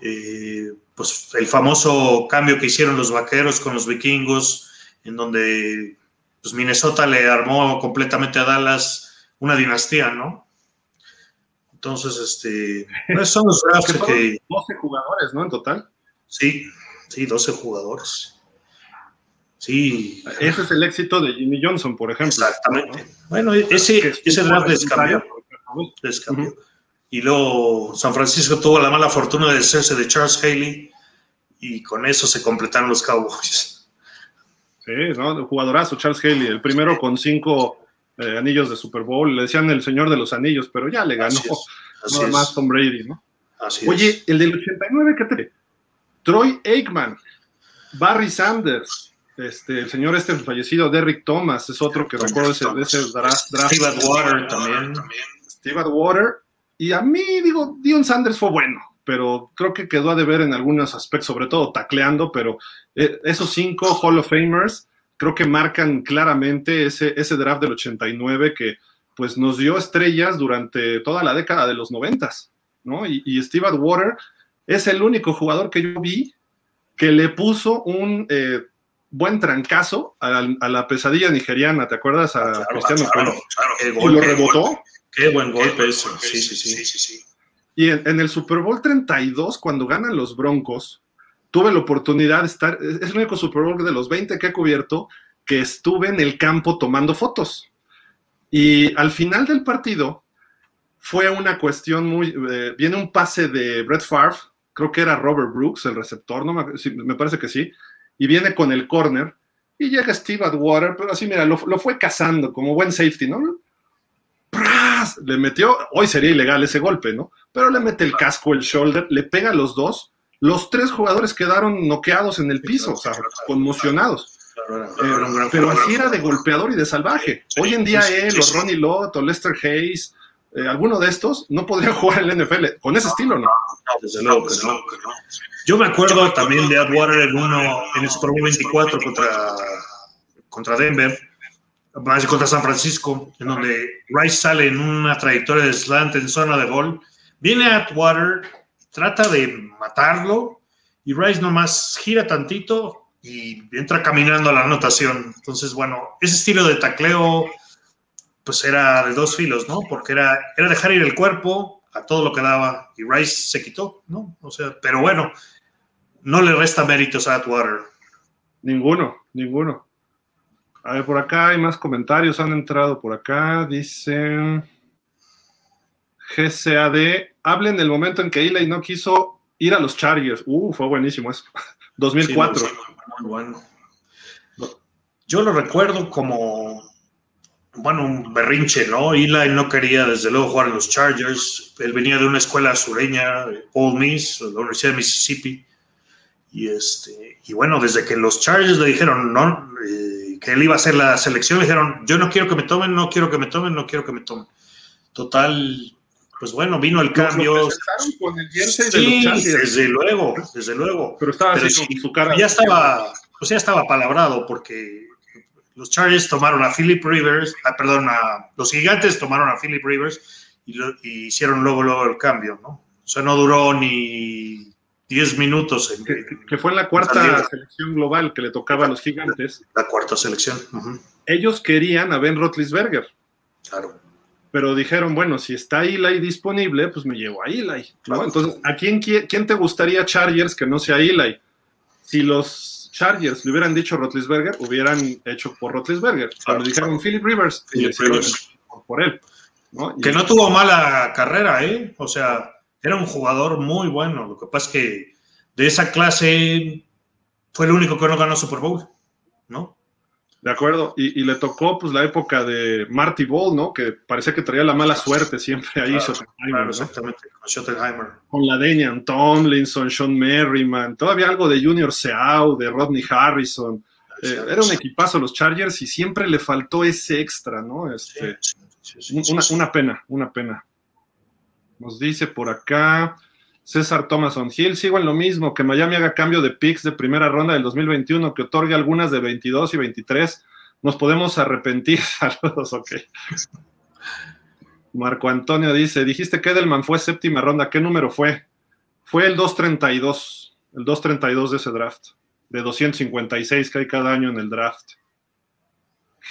Speaker 2: Eh, pues el famoso cambio que hicieron los vaqueros con los vikingos, en donde pues, Minnesota le armó completamente a Dallas una dinastía, ¿no? Entonces, este, pues son los
Speaker 1: drafts que... 12 jugadores, ¿no? En total.
Speaker 2: Sí, sí, 12 jugadores. Sí.
Speaker 1: Ese es el éxito de Jimmy Johnson, por ejemplo.
Speaker 2: Exactamente. Bueno, ese, ese draft les cambió. Les cambió. Y luego San Francisco tuvo la mala fortuna de hacerse de Charles Haley y con eso se completaron los Cowboys.
Speaker 1: Sí, ¿no? jugadorazo Charles Haley, el primero con cinco eh, anillos de Super Bowl. Le decían el señor de los anillos, pero ya le ganó nada más Tom Brady, ¿no? Oye, el del 89, ¿qué te... Troy Aikman, Barry Sanders, este, el señor este fallecido, Derrick Thomas, es otro que recuerdo ese, ese draft.
Speaker 2: Steve Atwater también.
Speaker 1: Steve Atwater, y a mí, digo, Dion Sanders fue bueno, pero creo que quedó a deber en algunos aspectos, sobre todo tacleando, pero eh, esos cinco Hall of Famers creo que marcan claramente ese, ese draft del 89 que pues nos dio estrellas durante toda la década de los noventas, ¿no? Y, Steve Atwater es el único jugador que yo vi que le puso un eh, buen trancazo a, la pesadilla nigeriana, ¿te acuerdas? A Cristiano claro, y lo rebotó.
Speaker 2: Qué buen golpe eso. Sí, sí, sí, sí, sí.
Speaker 1: Y en, el Super Bowl 32, cuando ganan los Broncos, tuve la oportunidad de estar, es el único Super Bowl de los 20 que he cubierto, que estuve en el campo tomando fotos. Y al final del partido, fue una cuestión muy... Eh, viene un pase de Brett Favre, creo que era Robert Brooks, el receptor, no me, me parece que sí, y viene con el corner, y llega Steve Atwater, pero así, mira, lo, fue cazando como buen safety, ¿no? ¡Pras! Le metió, hoy sería ilegal ese golpe, ¿no? Pero le mete el casco, el shoulder, le pega a los dos, los tres jugadores quedaron noqueados en el piso, o sea, conmocionados. Eh, pero así era de golpeador y de salvaje. Hoy en día él, o Ronnie Lott, o Lester Hayes, eh, alguno de estos no podría jugar en la NFL con ese estilo, ¿no?
Speaker 2: desde luego que no. Yo me acuerdo también de Atwater en uno en el Super Bowl 24 contra, contra Denver, contra San Francisco, en donde Rice sale en una trayectoria de slant en zona de gol. Viene Atwater, trata de matarlo y Rice nomás gira tantito y entra caminando a la anotación. Entonces, bueno, ese estilo de tacleo pues era de dos filos, ¿no? Porque era, era dejar ir el cuerpo a todo lo que daba y Rice se quitó, ¿no? O sea, pero bueno, no le resta méritos a Atwater.
Speaker 1: Ninguno, ninguno. A ver, por acá hay más comentarios, han entrado por acá, dicen GCAD, hablen del momento en que Eli no quiso ir a los Chargers. Uh, fue buenísimo eso. 2004. muy bueno.
Speaker 2: Yo lo recuerdo como bueno, un berrinche, ¿no? Eli no quería desde luego jugar en los Chargers. Él venía de una escuela sureña, Old Miss, la Universidad de Mississippi. Y, este, y bueno, desde que los Chargers le dijeron no, eh, que él iba a hacer la selección, le dijeron, yo no quiero que me tomen, no quiero que me tomen, no quiero que me tomen. Total, pues bueno, vino el cambio.
Speaker 1: Con el sí,
Speaker 2: desde luego, desde luego.
Speaker 1: Pero estaba así su cara.
Speaker 2: Ya estaba, pues ya estaba palabrado porque los Chargers tomaron a Philip Rivers, ah, perdón, a, los gigantes tomaron a Philip Rivers y, hicieron luego, luego el cambio, ¿no? O sea, no duró ni 10 minutos.
Speaker 1: que, fue en la cuarta selección global que le tocaba a los gigantes.
Speaker 2: La, cuarta selección.
Speaker 1: Ellos querían a Ben Roethlisberger.
Speaker 2: Claro.
Speaker 1: Pero dijeron, bueno, si está Eli disponible, pues me llevo a Eli. Entonces, ¿a quién, quién te gustaría Chargers que no sea Eli? Si los Chargers le hubieran dicho Rotlisberger, hubieran hecho por Rotlisberger. Cuando dijeron Philip Rivers, por él.
Speaker 2: Que no tuvo mala carrera, ¿eh? O sea, era un jugador muy bueno. Lo que pasa es que de esa clase fue el único que no ganó Super Bowl, ¿no?
Speaker 1: De acuerdo, y, le tocó pues la época de Marty Ball, ¿no? Que parecía que traía la mala suerte siempre ahí.
Speaker 2: Claro, exactamente, con Schottenheimer.
Speaker 1: Con la Danian Tomlinson, Sean Merriman, todavía algo de Junior Seau, de Rodney Harrison. Eh, era un equipazo los Chargers y siempre le faltó ese extra, ¿no? Este, una, una pena, una pena. Nos dice por acá, César Thomason Hill, sigo en lo mismo, que Miami haga cambio de picks de primera ronda del 2021, que otorgue algunas de 22 y 23. Nos podemos arrepentir. Saludos, ok. Marco Antonio dice, dijiste que Edelman fue séptima ronda, ¿qué número fue? Fue el 232, el 232 de ese draft, de 256 que hay cada año en el draft.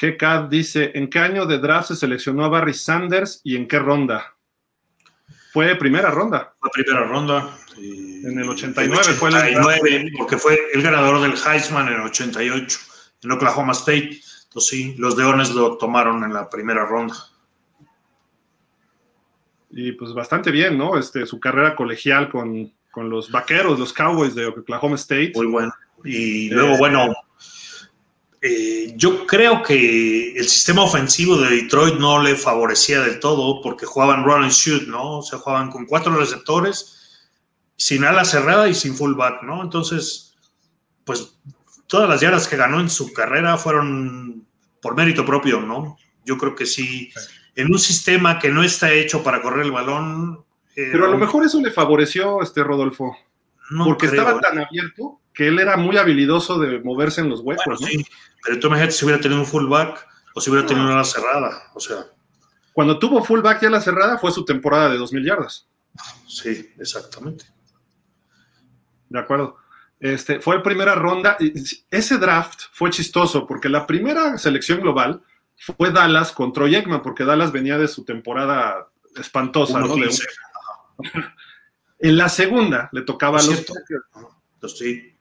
Speaker 1: GK dice, ¿en qué año de draft se seleccionó a Barry Sanders y en qué ronda? Fue primera ronda.
Speaker 2: Fue primera ronda.
Speaker 1: en el 89, fue
Speaker 2: el porque fue el ganador del Heisman en el 88 en Oklahoma State. Entonces sí, los Leones lo tomaron en la primera ronda.
Speaker 1: Y pues bastante bien, ¿no? Este, su carrera colegial con, con los vaqueros, los Cowboys de Oklahoma State.
Speaker 2: Muy bueno. Y luego, eh, bueno, eh, yo creo que el sistema ofensivo de Detroit no le favorecía del todo porque jugaban run and shoot, ¿no? O sea, jugaban con cuatro receptores, sin ala cerrada y sin fullback, ¿no? Entonces, pues todas las yardas que ganó en su carrera fueron por mérito propio, ¿no? Yo creo que sí, en un sistema que no está hecho para correr el balón.
Speaker 1: Eh, Pero a lo mejor eso le favoreció, este Rodolfo, porque estaba tan abierto que él era muy habilidoso de moverse en los huecos, ¿no? Sí,
Speaker 2: pero tú imagínate si hubiera tenido un fullback o si hubiera tenido una cerrada, o sea.
Speaker 1: Cuando tuvo fullback y a la cerrada fue su temporada de 2.000 yardas.
Speaker 2: Sí, exactamente.
Speaker 1: De acuerdo. Este, fue la primera ronda. Ese draft fue chistoso porque la primera selección global fue Dallas contra Troy porque Dallas venía de su temporada espantosa, ¿no? en la segunda le tocaba a los
Speaker 2: Sí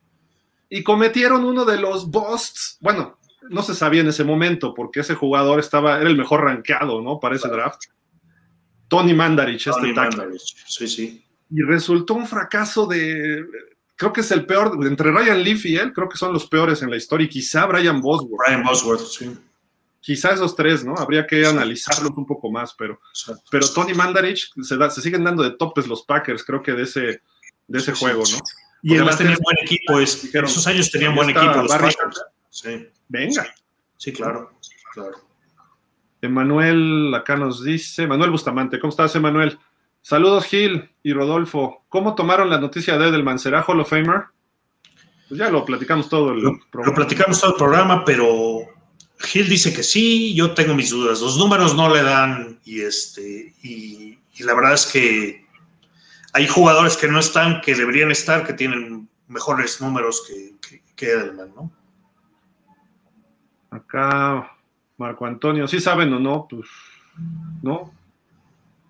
Speaker 1: y cometieron uno de los busts. Bueno, no se sabía en ese momento porque ese jugador estaba, era el mejor rankeado, ¿no? Para ese draft. Tony Mandarich,
Speaker 2: Tony
Speaker 1: este tackle.
Speaker 2: Mandarich, Sí, sí.
Speaker 1: Y resultó un fracaso de. Creo que es el peor. Entre Ryan Leaf y él, creo que son los peores en la historia. Y quizá Brian Bosworth.
Speaker 2: Brian Bosworth, sí.
Speaker 1: Quizá esos tres, ¿no? Habría que analizarlos un poco más, pero.
Speaker 2: Exacto.
Speaker 1: Pero Tony Mandarich se, da- se siguen dando de topes los Packers, creo que de ese, de ese
Speaker 2: Sí,
Speaker 1: juego, ¿no?
Speaker 2: Y además tenían buen equipo, es, en
Speaker 1: Dijeron,
Speaker 2: esos años tenían buen equipo los
Speaker 1: Barry
Speaker 2: Packers. Sí,
Speaker 1: Venga.
Speaker 2: sí, claro, claro.
Speaker 1: Emanuel acá nos dice, Manuel Bustamante, ¿cómo estás, Emanuel? Saludos, Gil y Rodolfo. ¿Cómo tomaron la noticia de Edelman? ¿Será Hall of Famer? Pues ya lo platicamos todo el
Speaker 2: Lo, lo
Speaker 1: programa.
Speaker 2: platicamos todo el programa, pero Gil dice que sí, yo tengo mis dudas. Los números no le dan y este y, y la verdad es que hay jugadores que no están, que deberían estar, que tienen mejores números que, que, que Edelman, ¿no?
Speaker 1: Acá, Marco Antonio, ¿sí saben o no? Pues, ¿no?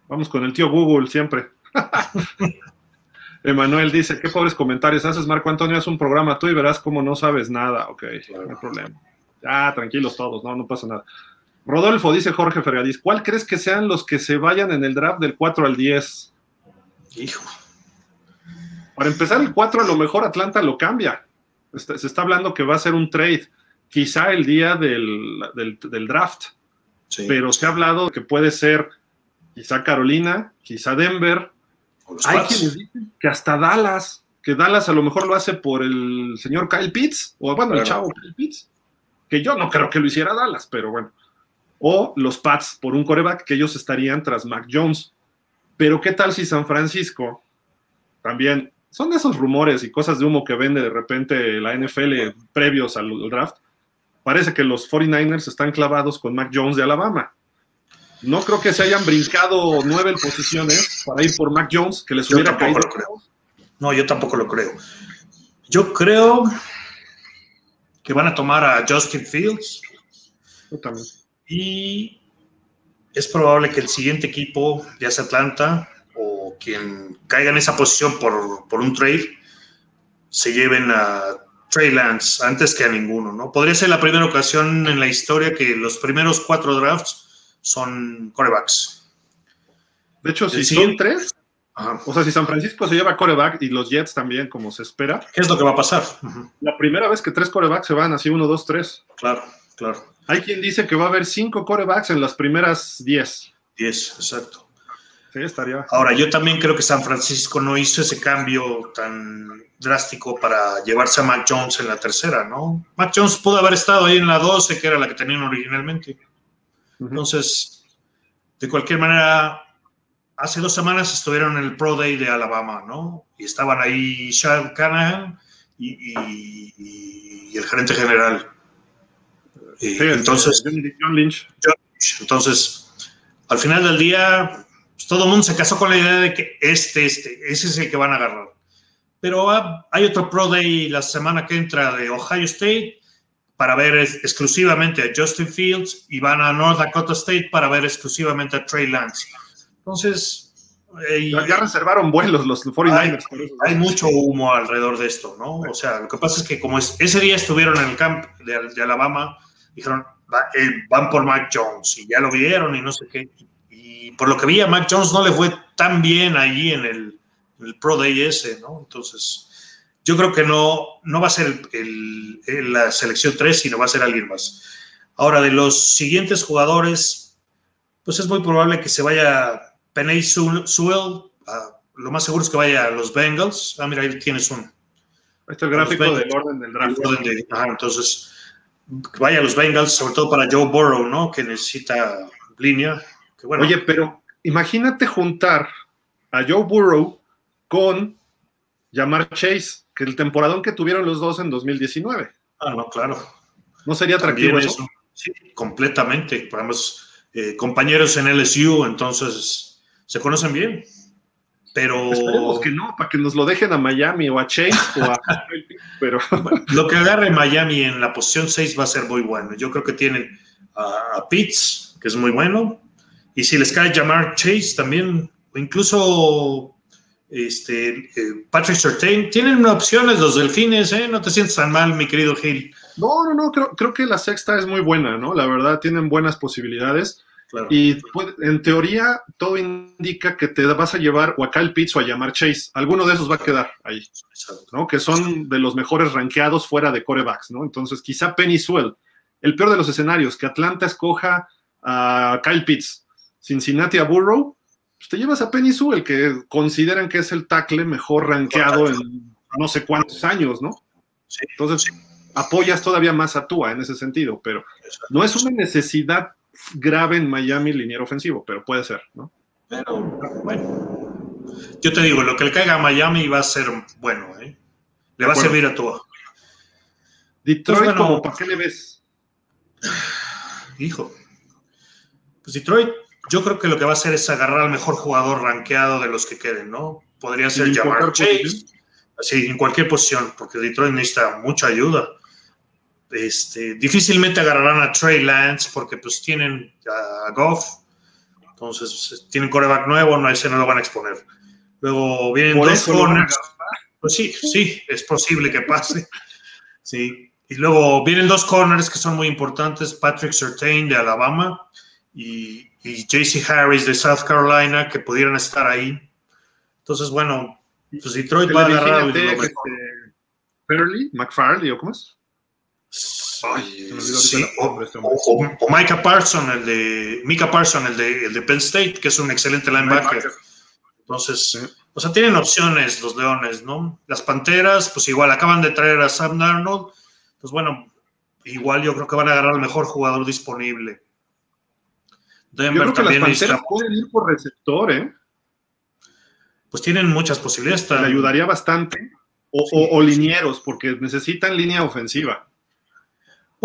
Speaker 1: Vamos con el tío Google siempre. Emanuel dice, qué pobres comentarios haces, Marco Antonio, haz un programa tú y verás cómo no sabes nada. Ok, no hay problema. Ya, tranquilos todos, no, no pasa nada. Rodolfo, dice Jorge Fergadís, ¿cuál crees que sean los que se vayan en el draft del 4 al 10?
Speaker 2: Hijo,
Speaker 1: Para empezar, el 4 a lo mejor Atlanta lo cambia. Está- se está hablando que va a ser un trade, quizá el día del, del- del draft,
Speaker 2: sí.
Speaker 1: pero se ha hablado que puede ser quizá Carolina, quizá Denver. Hay
Speaker 2: Pats.
Speaker 1: quienes dicen que hasta Dallas, que Dallas a lo mejor lo hace por el señor Kyle Pitts, o bueno, el chavo Kyle Pitts, que yo no creo que lo hiciera Dallas, pero bueno. O los Pats por un coreback que ellos estarían tras Mac Jones. Pero ¿qué tal si San Francisco también son de esos rumores y cosas de humo que vende de repente la NFL previos al, draft? Parece que los 49ers están clavados con Mac Jones de Alabama. No creo que se hayan brincado nueve posiciones para ir por Mac Jones, que les
Speaker 2: Yo
Speaker 1: hubiera caído.
Speaker 2: lo creo. No, yo tampoco lo creo. Yo creo que van a tomar a Justin Fields
Speaker 1: Yo también.
Speaker 2: y es probable que el siguiente equipo, ya sea Atlanta o quien caiga en esa posición por, por un trade, se lleven a Trey Lance antes que a ninguno, ¿no? Podría ser la primera ocasión en la historia que los primeros cuatro drafts son corebacks.
Speaker 1: De hecho, si son tres,
Speaker 2: Ajá.
Speaker 1: o sea, si San Francisco se lleva coreback y los Jets también, como se espera,
Speaker 2: ¿Qué es lo que va a pasar?
Speaker 1: La primera vez que tres corebacks se van así, uno, dos, tres.
Speaker 2: Claro, claro.
Speaker 1: Hay quien dice que va a haber cinco corebacks en las primeras diez.
Speaker 2: 10, exacto.
Speaker 1: Sí, estaría.
Speaker 2: Ahora, yo también creo que San Francisco no hizo ese cambio tan drástico para llevarse a Mac Jones en la tercera, ¿no? Mac Jones pudo haber estado ahí en la 12, que era la que tenían originalmente. Entonces, de cualquier manera, hace dos semanas estuvieron en el Pro Day de Alabama, ¿no? Y estaban ahí Sean Canahan y, y- y- y el gerente general.
Speaker 1: Sí, este,
Speaker 2: entonces,
Speaker 1: John, Lynch.
Speaker 2: entonces, al final del día, pues, todo el mundo se casó con la idea de que este, este, ese es el que van a agarrar. Pero ah, hay otro Pro Day la semana que entra de Ohio State para ver es- exclusivamente a Justin Fields y van a North Dakota State para ver exclusivamente a Trey Lance. Entonces, eh,
Speaker 1: Ya, reservaron vuelos los 49ers. por eso.
Speaker 2: hay mucho humo alrededor de esto, ¿no? O sea, lo que pasa es que como es- ese día estuvieron en el camp de, de Alabama, dijeron, "Va- eh, van por Mac Jones y ya lo vieron y no sé qué. Y por lo que vi a Mac Jones no le fue tan bien allí en el, en el Pro Day ese, ¿no? Entonces, yo creo que no, no va a ser el- la selección 3, sino va a ser alguien más. Ahora, de los siguientes jugadores, pues es muy probable que se vaya Penay Sewell, ah, lo más seguro es que vaya a los Bengals. Ah, mira, ahí tienes un
Speaker 1: Ahí está el gráfico del orden del draft.
Speaker 2: orden de- ajá, entonces, vaya a los Bengals, sobre todo para Joe Burrow, ¿no? Que necesita línea. Que bueno,
Speaker 1: Oye, pero imagínate juntar a Joe Burrow con Jamar Chase, que el temporadón que tuvieron los dos en 2019.
Speaker 2: ah, no, claro.
Speaker 1: ¿No sería atractivo eso?
Speaker 2: eso. Sí, completamente. Podemos, eh, compañeros en LSU, entonces se conocen bien. Pero
Speaker 1: Esperemos que no, para que nos lo dejen a Miami o a Chase o a. Pero
Speaker 2: lo que agarre Miami en la posición 6 va a ser muy bueno. Yo creo que tienen a, a Pitts, que es muy bueno. Y si les cae llamar Chase también, o incluso este, eh, Patrick Surtain, tienen opciones los delfines, ¿eh? No te sientes tan mal, mi querido Gil.
Speaker 1: no, no, no, creo, creo que la sexta es muy buena, ¿no? La verdad, tienen buenas posibilidades. Y en teoría, todo indica que te vas a llevar o a Kyle Pitts o a llamar Chase. Alguno de esos va a quedar ahí, ¿no? Que son de los mejores rankeados fuera de corebacks, ¿no? Entonces, quizá Penny Swell. El peor de los escenarios, que Atlanta escoja a Kyle Pitts, Cincinnati a Burrow, pues te llevas a Penny Sewell, que consideran que es el tackle mejor rankeado en no sé cuántos años, ¿no? Entonces, apoyas todavía más a Tua en ese sentido, pero no es una necesidad grave en Miami liniero ofensivo, pero puede ser, ¿no?
Speaker 2: Pero, bueno. Yo te digo, lo que le caiga a Miami va a ser bueno, ¿eh? Le va a servir a Tua.
Speaker 1: Detroit, pues como, ¿para qué le ves?
Speaker 2: Hijo. Pues Detroit, yo creo que lo que va a hacer es agarrar al mejor jugador rankeado de los que queden, ¿no? Podría ser llamar Chase. Sí, en cualquier posición, porque Detroit necesita mucha ayuda. Este, difícilmente agarrarán a Trey Lance porque pues tienen a Goff, entonces tienen coreback nuevo, no ese no lo van a exponer. Luego vienen dos corners. Pues sí, sí, es posible que pase. Sí. Y luego vienen dos corners que son muy importantes, Patrick Surtain de Alabama y, y JC Harris de South Carolina, que pudieran estar ahí. Entonces, bueno, pues Detroit va a agarrar. Este,
Speaker 1: McFarley, ¿o cómo es?
Speaker 2: Este o, Micah Parson, el de Micah Parson, el de, el de Penn State, que es un excelente linebacker. Entonces, o sea, tienen opciones los Leones, ¿no? Las Panteras, pues igual acaban de traer a Sam Darnold. Pues bueno, igual yo creo que van a agarrar al mejor jugador disponible.
Speaker 1: Denver yo creo que las Panteras pueden ir por receptor, ¿eh?
Speaker 2: Pues tienen muchas posibilidades.
Speaker 1: Le ayudaría bastante. O, o, linieros, porque necesitan línea ofensiva.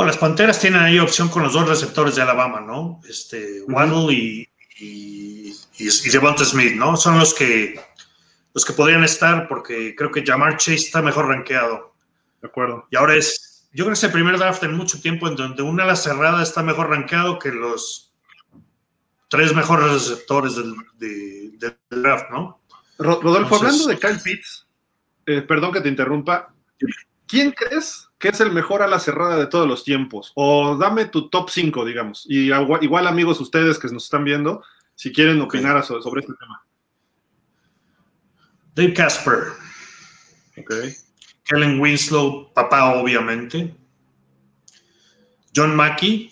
Speaker 2: Bueno, las Panteras tienen ahí opción con los dos receptores de Alabama, ¿no? Este, Waddle y, y, y, Devonta Smith, ¿no? Son los que, los que podrían estar porque creo que Jamar Chase está mejor rankeado.
Speaker 1: De acuerdo.
Speaker 2: Y ahora es, yo creo que es el primer draft en mucho tiempo en donde una ala cerrada está mejor rankeado que los tres mejores receptores del, draft, ¿no?
Speaker 1: Rodolfo, hablando de Kyle Pitts, eh, perdón que te interrumpa, ¿quién crees que es el mejor a la cerrada de todos los tiempos? O dame tu top 5, digamos. Y igual, amigos, ustedes que nos están viendo, si quieren opinar sobre este tema.
Speaker 2: Dave Casper.
Speaker 1: Ok.
Speaker 2: Kellen Winslow, papá, obviamente. John Mackey,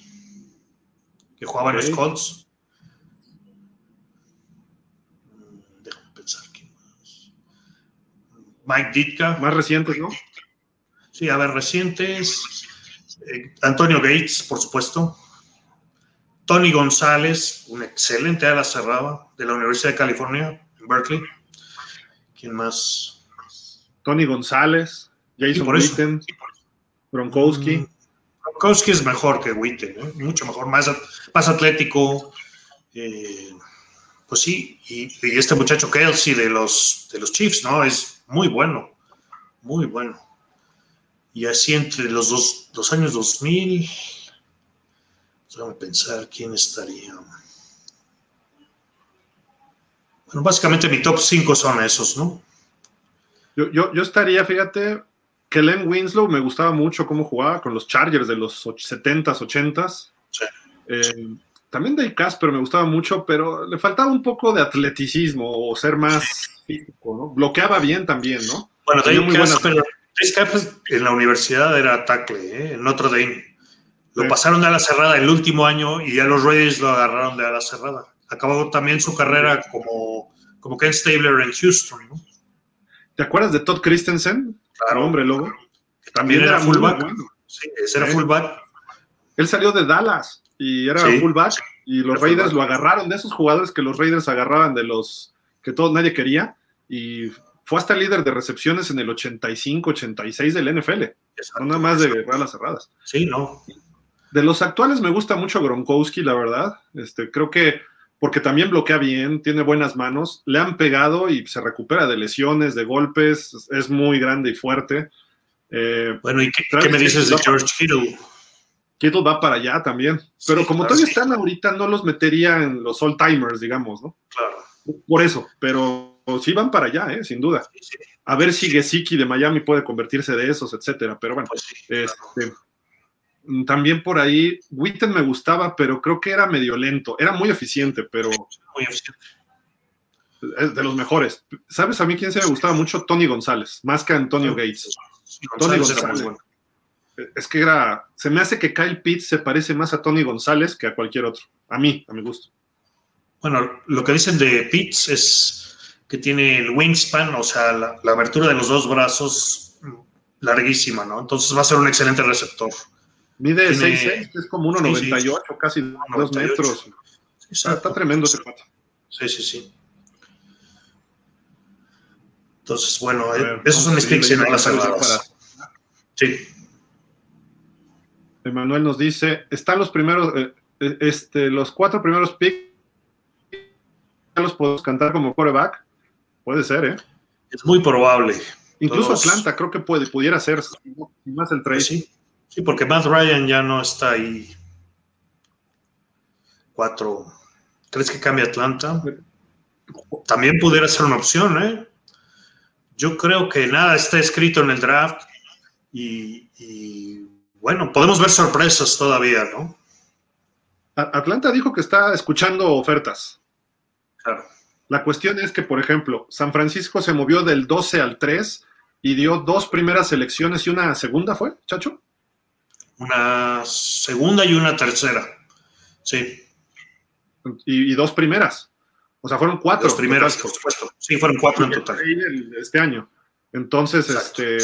Speaker 2: que jugaba en los Colts. Mm, déjame pensar quién más. Mike Ditka.
Speaker 1: Más recientes, ¿no?
Speaker 2: Sí, a ver, recientes. Eh, Antonio Gates, por supuesto. Tony González, un excelente ala cerrada de la Universidad de California, en Berkeley. ¿Quién más?
Speaker 1: Tony González, Jason Witten, Gronkowski.
Speaker 2: Mm, Gronkowski es mejor que Witten, ¿eh? mucho mejor, más, más atlético. Eh, pues sí, y, y, este muchacho Kelsey de los, de los Chiefs, ¿no? Es muy bueno, muy bueno. Y así entre los dos, los años 2000, déjame pensar quién estaría. Bueno, básicamente mi top 5 son esos, ¿no?
Speaker 1: Yo, yo, yo estaría, fíjate, que Len Winslow me gustaba mucho cómo jugaba con los Chargers de los 70s, 80s.
Speaker 2: Sí.
Speaker 1: Eh, también Dave Casper me gustaba mucho, pero le faltaba un poco de atleticismo o ser más físico, ¿no? Bloqueaba bien también, ¿no?
Speaker 2: Bueno, Dave Casper, en la universidad era tackle, ¿eh? en Notre Dame. Lo pasaron de ala cerrada el último año y ya los Raiders lo agarraron de ala cerrada. Acabó también su carrera como, como Ken Stabler en Houston. ¿no?
Speaker 1: ¿Te acuerdas de Todd Christensen?
Speaker 2: Claro.
Speaker 1: Hombre, lobo.
Speaker 2: También, era, fullback. Sí, ese era fullback.
Speaker 1: Él salió de Dallas y era fullback y los Raiders lo agarraron de esos jugadores que los Raiders agarraban de los que todo nadie quería y fue hasta líder de recepciones en el 85, 86 del NFL. Exacto, nada más de las cerradas.
Speaker 2: Sí, no.
Speaker 1: De los actuales me gusta mucho Gronkowski, la verdad. Este, creo que porque también bloquea bien, tiene buenas manos, le han pegado y se recupera de lesiones, de golpes, es muy grande y fuerte.
Speaker 2: Eh, bueno, ¿y qué, me dices de George Kittle?
Speaker 1: Kittle va para allá también, pero como todavía están ahorita, no los metería en los all timers, digamos, ¿no?
Speaker 2: Claro.
Speaker 1: Por eso, pero sí van para allá, ¿eh? sin duda. A ver si Gesicki de Miami puede convertirse de esos, etcétera. Pero bueno, pues este, mm, también por ahí, Witten me gustaba, pero creo que era medio lento. Era muy eficiente, pero. Muy eficiente. Es de los mejores. ¿Sabes a mí quién se me gustaba mucho? Tony González, más que Antonio Gates. Tony González. Es que era. Se me hace que Kyle Pitts se parece más a Tony González que a cualquier otro. A mí, a mi gusto.
Speaker 2: Bueno, lo que dicen de Pitts es que tiene el wingspan, o sea, la, abertura de los dos brazos larguísima, ¿no? Entonces va a ser un excelente receptor.
Speaker 1: Mide 6'6, es como 1'98, casi 2 metros. Está, tremendo ese pato.
Speaker 2: Sí, sí, sí. Entonces, bueno, eh, esos son mis picks en las salvadas. Sí.
Speaker 1: Emanuel nos dice, están los primeros, eh, eh, este, los cuatro primeros picks, los podemos cantar como coreback. Puede ser, ¿eh?
Speaker 2: Es muy probable.
Speaker 1: Incluso Atlanta creo que puede, pudiera ser, más el trade.
Speaker 2: Sí, sí, porque Matt Ryan ya no está ahí. Cuatro. ¿Crees que cambie Atlanta? También pudiera ser una opción, ¿eh? Yo creo que nada está escrito en el draft y, bueno, podemos ver sorpresas todavía, ¿no?
Speaker 1: Atlanta dijo que está escuchando ofertas.
Speaker 2: Claro.
Speaker 1: La cuestión es que, por ejemplo, San Francisco se movió del 12 al 3 y dio dos primeras selecciones y una segunda, ¿fue, Chacho?
Speaker 2: Una segunda y una tercera, sí.
Speaker 1: y dos primeras. O sea, fueron cuatro.
Speaker 2: Los primeros, por supuesto. Sí, fueron cuatro en total.
Speaker 1: Este año. Entonces, este,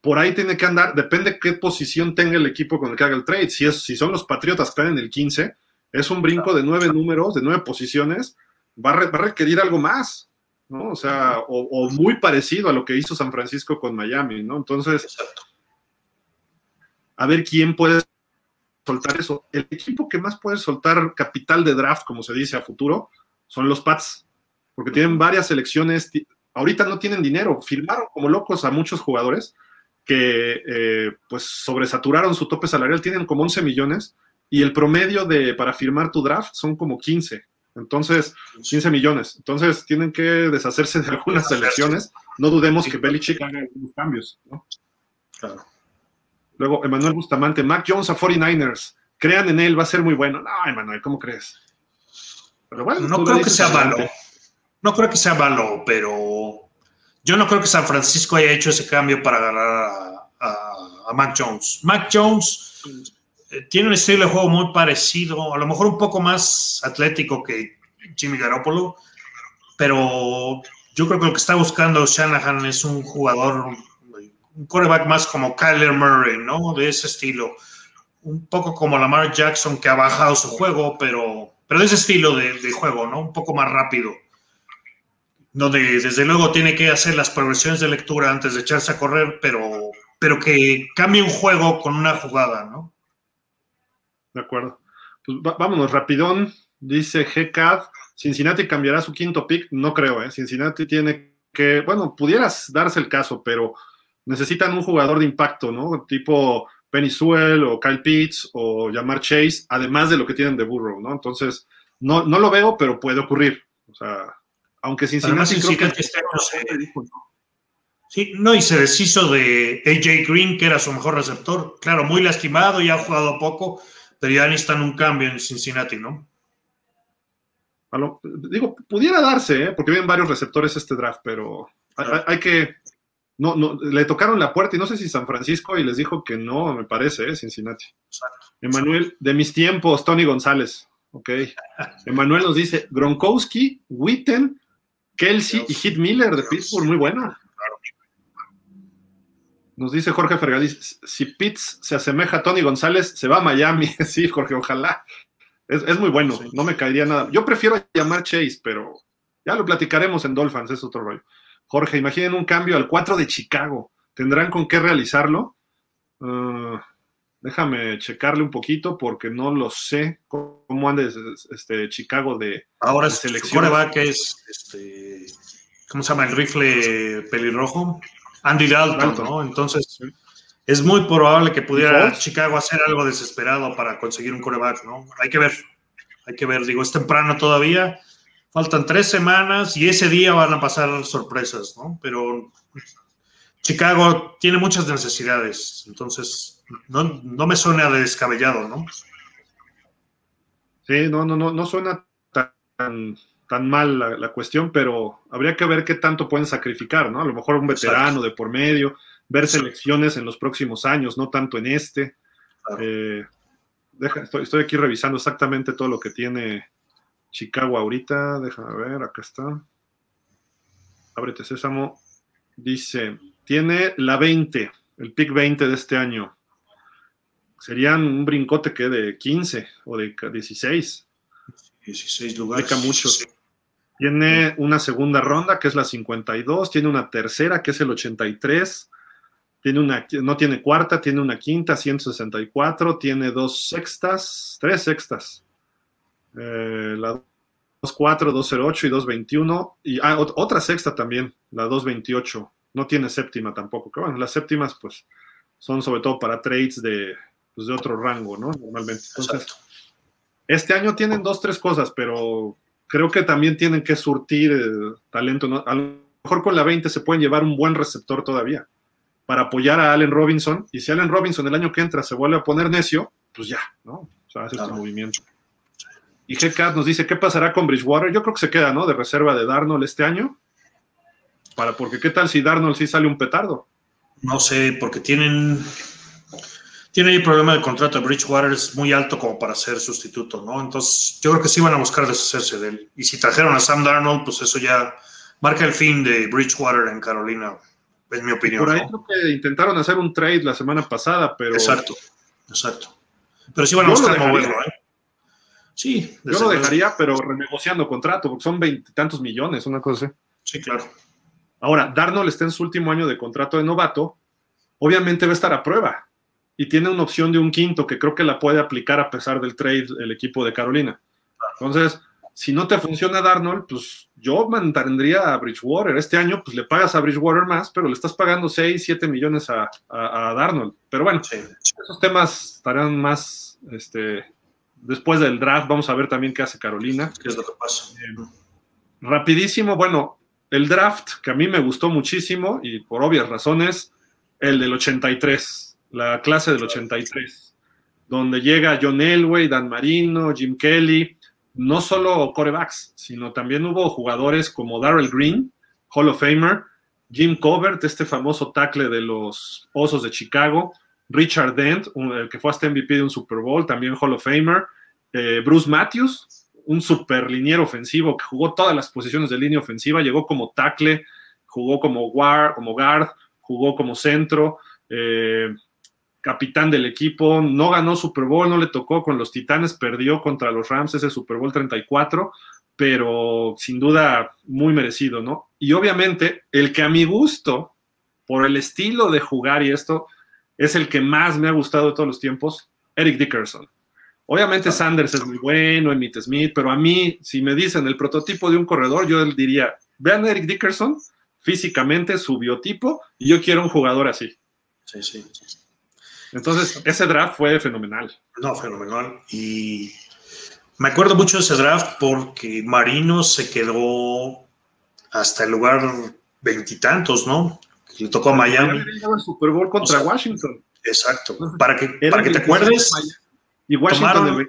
Speaker 1: por ahí tiene que andar, depende qué posición tenga el equipo con el que haga el trade. Si, es, si son los Patriotas que están en el 15, es un brinco de nueve números, de nueve posiciones, va a, requerir algo más, ¿no? O sea, o, muy parecido a lo que hizo San Francisco con Miami, ¿no? Entonces, a ver quién puede soltar eso. El equipo que más puede soltar capital de draft, como se dice a futuro, son los Pats, porque tienen varias selecciones, ahorita no tienen dinero, firmaron como locos a muchos jugadores que eh, pues sobresaturaron su tope salarial, tienen como 11 millones y el promedio de para firmar tu draft son como 15. Entonces, 15 millones. Entonces, tienen que deshacerse de algunas selecciones. No dudemos que Belichick haga algunos cambios. ¿no? Claro. Luego, Emanuel Bustamante, Mac Jones a 49ers. Crean en él, va a ser muy bueno. No, Emanuel, ¿cómo crees?
Speaker 2: no creo que sea malo. No creo que sea malo, pero yo no creo que San Francisco haya hecho ese cambio para agarrar a, Mac Jones. Mac Jones tiene un estilo de juego muy parecido, a lo mejor un poco más atlético que Jimmy Garoppolo, pero yo creo que lo que está buscando Shanahan es un jugador, un quarterback más como Kyler Murray, ¿no? De ese estilo. Un poco como Lamar Jackson, que ha bajado su juego, pero pero de ese estilo de, juego, ¿no? Un poco más rápido. Donde desde luego tiene que hacer las progresiones de lectura antes de echarse a correr, pero, pero que cambie un juego con una jugada, ¿no?
Speaker 1: De acuerdo. Pues vámonos, rapidón. Dice GCAD, Cincinnati cambiará su quinto pick. No creo, ¿eh? Cincinnati tiene que, bueno, pudieras darse el caso, pero necesitan un jugador de impacto, ¿no? Tipo Penny Sewell o Kyle Pitts o llamar Chase, además de lo que tienen de Burrow, ¿no? Entonces, no, no lo veo, pero puede ocurrir. O sea, aunque Cincinnati creo que,
Speaker 2: Sí, no, y se deshizo de AJ Green, que era su mejor receptor. Claro, muy lastimado, y ha jugado poco, pero ya necesitan un cambio en Cincinnati, ¿no?
Speaker 1: digo, pudiera darse, ¿eh? porque vienen varios receptores este draft, pero hay, que, no, no, le tocaron la puerta y no sé si San Francisco y les dijo que no, me parece, ¿eh? Cincinnati. Emanuel, de mis tiempos, Tony González. Ok. Emanuel nos dice Gronkowski, Witten, Kelsey y Hit Miller de Pittsburgh, muy buena. Nos dice Jorge Fergadís, si Pitts se asemeja a Tony González, se va a Miami. sí, Jorge, ojalá. Es, muy bueno, no me caería nada. Yo prefiero llamar Chase, pero ya lo platicaremos en Dolphins, es otro rollo. Jorge, imaginen un cambio al 4 de Chicago. ¿Tendrán con qué realizarlo? Ah, déjame checarle un poquito porque no lo sé cómo anda este, Chicago de,
Speaker 2: Ahora selección. Ahora que es, este, ¿cómo se llama? El rifle pelirrojo. Andy Dalton, ¿no? Entonces, es muy probable que pudiera Chicago hacer algo desesperado para conseguir un coreback, ¿no? Hay que ver, hay que ver. Digo, es temprano todavía Faltan tres semanas y ese día van a pasar sorpresas, ¿no? Pero Chicago tiene muchas necesidades, entonces no, no me suena descabellado, ¿no?
Speaker 1: Sí, no, no, no, no suena tan, tan mal la, cuestión, pero habría que ver qué tanto pueden sacrificar, ¿no? A lo mejor un veterano de por medio, ver selecciones en los próximos años, no tanto en este. Eh, estoy, estoy, aquí revisando exactamente todo lo que tiene Chicago ahorita. Déjame ver, acá está. Ábrete, Sésamo. Dice, tiene la 20, el pick 20 de este año. Serían un brincote que de 15 o de 16.
Speaker 2: 16 lugares.
Speaker 1: mucho. Tiene una segunda ronda que es la 52, tiene una tercera que es el 83, tiene una, no tiene cuarta, tiene una quinta, 164, tiene dos sextas, tres sextas. Eh, la 24, 208 y 221. Y ah, otra sexta también, la 228. No tiene séptima tampoco. Que bueno, las séptimas, pues, son sobre todo para trades de, pues, de otro rango, ¿no? Normalmente. Entonces, este año tienen dos, tres cosas, pero creo que también tienen que surtir eh, talento. ¿no? A lo mejor con la 20 se pueden llevar un buen receptor todavía para apoyar a Allen Robinson. Y si Allen Robinson el año que entra se vuelve a poner necio, pues ya, ¿no? O sea, hace este movimiento. Y GCAT nos dice, ¿qué pasará con Bridgewater? Yo creo que se queda, ¿no? De reserva de Darnold este año. Para, porque ¿qué tal si Darnold sí sale un petardo?
Speaker 2: No sé, porque tienen, tiene el problema del contrato de Bridgewater, es muy alto como para ser sustituto, ¿no? Entonces, yo creo que sí van a buscar deshacerse de él. Y si trajeron a Sam Darnold, pues eso ya marca el fin de Bridgewater en Carolina, es mi opinión.
Speaker 1: Por ahí creo que intentaron hacer un trade la semana pasada, pero...
Speaker 2: Exacto, exacto. Pero sí van a buscar moverlo, ¿eh?
Speaker 1: Sí. Yo lo dejaría, pero renegociando contrato, porque son veintitantos millones, una cosa así.
Speaker 2: Sí, claro.
Speaker 1: Ahora, Darnold está en su último año de contrato de novato, obviamente va a estar a prueba y tiene una opción de un quinto que creo que la puede aplicar a pesar del trade el equipo de Carolina. Entonces, si no te funciona Darnold, pues yo mantendría a Bridgewater. Este año, pues le pagas a Bridgewater más, pero le estás pagando 6, 7 millones a, a, Darnold. Pero bueno, esos temas estarán más este, Después del draft, vamos a ver también qué hace Carolina.
Speaker 2: ¿Qué es lo que pasa?
Speaker 1: Eh, rapidísimo, bueno, el draft que a mí me gustó muchísimo y por obvias razones, el del 83, la clase del 83, donde llega John Elway, Dan Marino, Jim Kelly, no solo corebacks, sino también hubo jugadores como Darrell Green, Hall of Famer, Jim Covert, este famoso tackle de los Osos de Chicago, Richard Dent, el que fue hasta MVP de un Super Bowl, también Hall of Famer, eh, Bruce Matthews, un super liniero ofensivo que jugó todas las posiciones de línea ofensiva, llegó como tackle, jugó como guard, como guard jugó como centro, eh, capitán del equipo, no ganó Super Bowl, no le tocó con los Titanes, perdió contra los Rams ese Super Bowl 34, pero sin duda muy merecido, ¿no? Y obviamente el que a mi gusto, por el estilo de jugar y esto, es el que más me ha gustado de todos los tiempos, Eric Dickerson. Obviamente Sanders es muy bueno, Emmitt Smith, pero a mí, si me dicen el prototipo de un corredor, yo diría, vean a Eric Dickerson, físicamente, su biotipo, y yo quiero un jugador así.
Speaker 2: Sí, sí.
Speaker 1: Entonces, ese draft fue fenomenal.
Speaker 2: No, fenomenal. Y me acuerdo mucho de ese draft porque Marino se quedó hasta el lugar veintitantos, ¿no? Le tocó a Miami.
Speaker 1: El Super Bowl contra Washington.
Speaker 2: Exacto. Para que, para que te acuerdes.
Speaker 1: Y Washington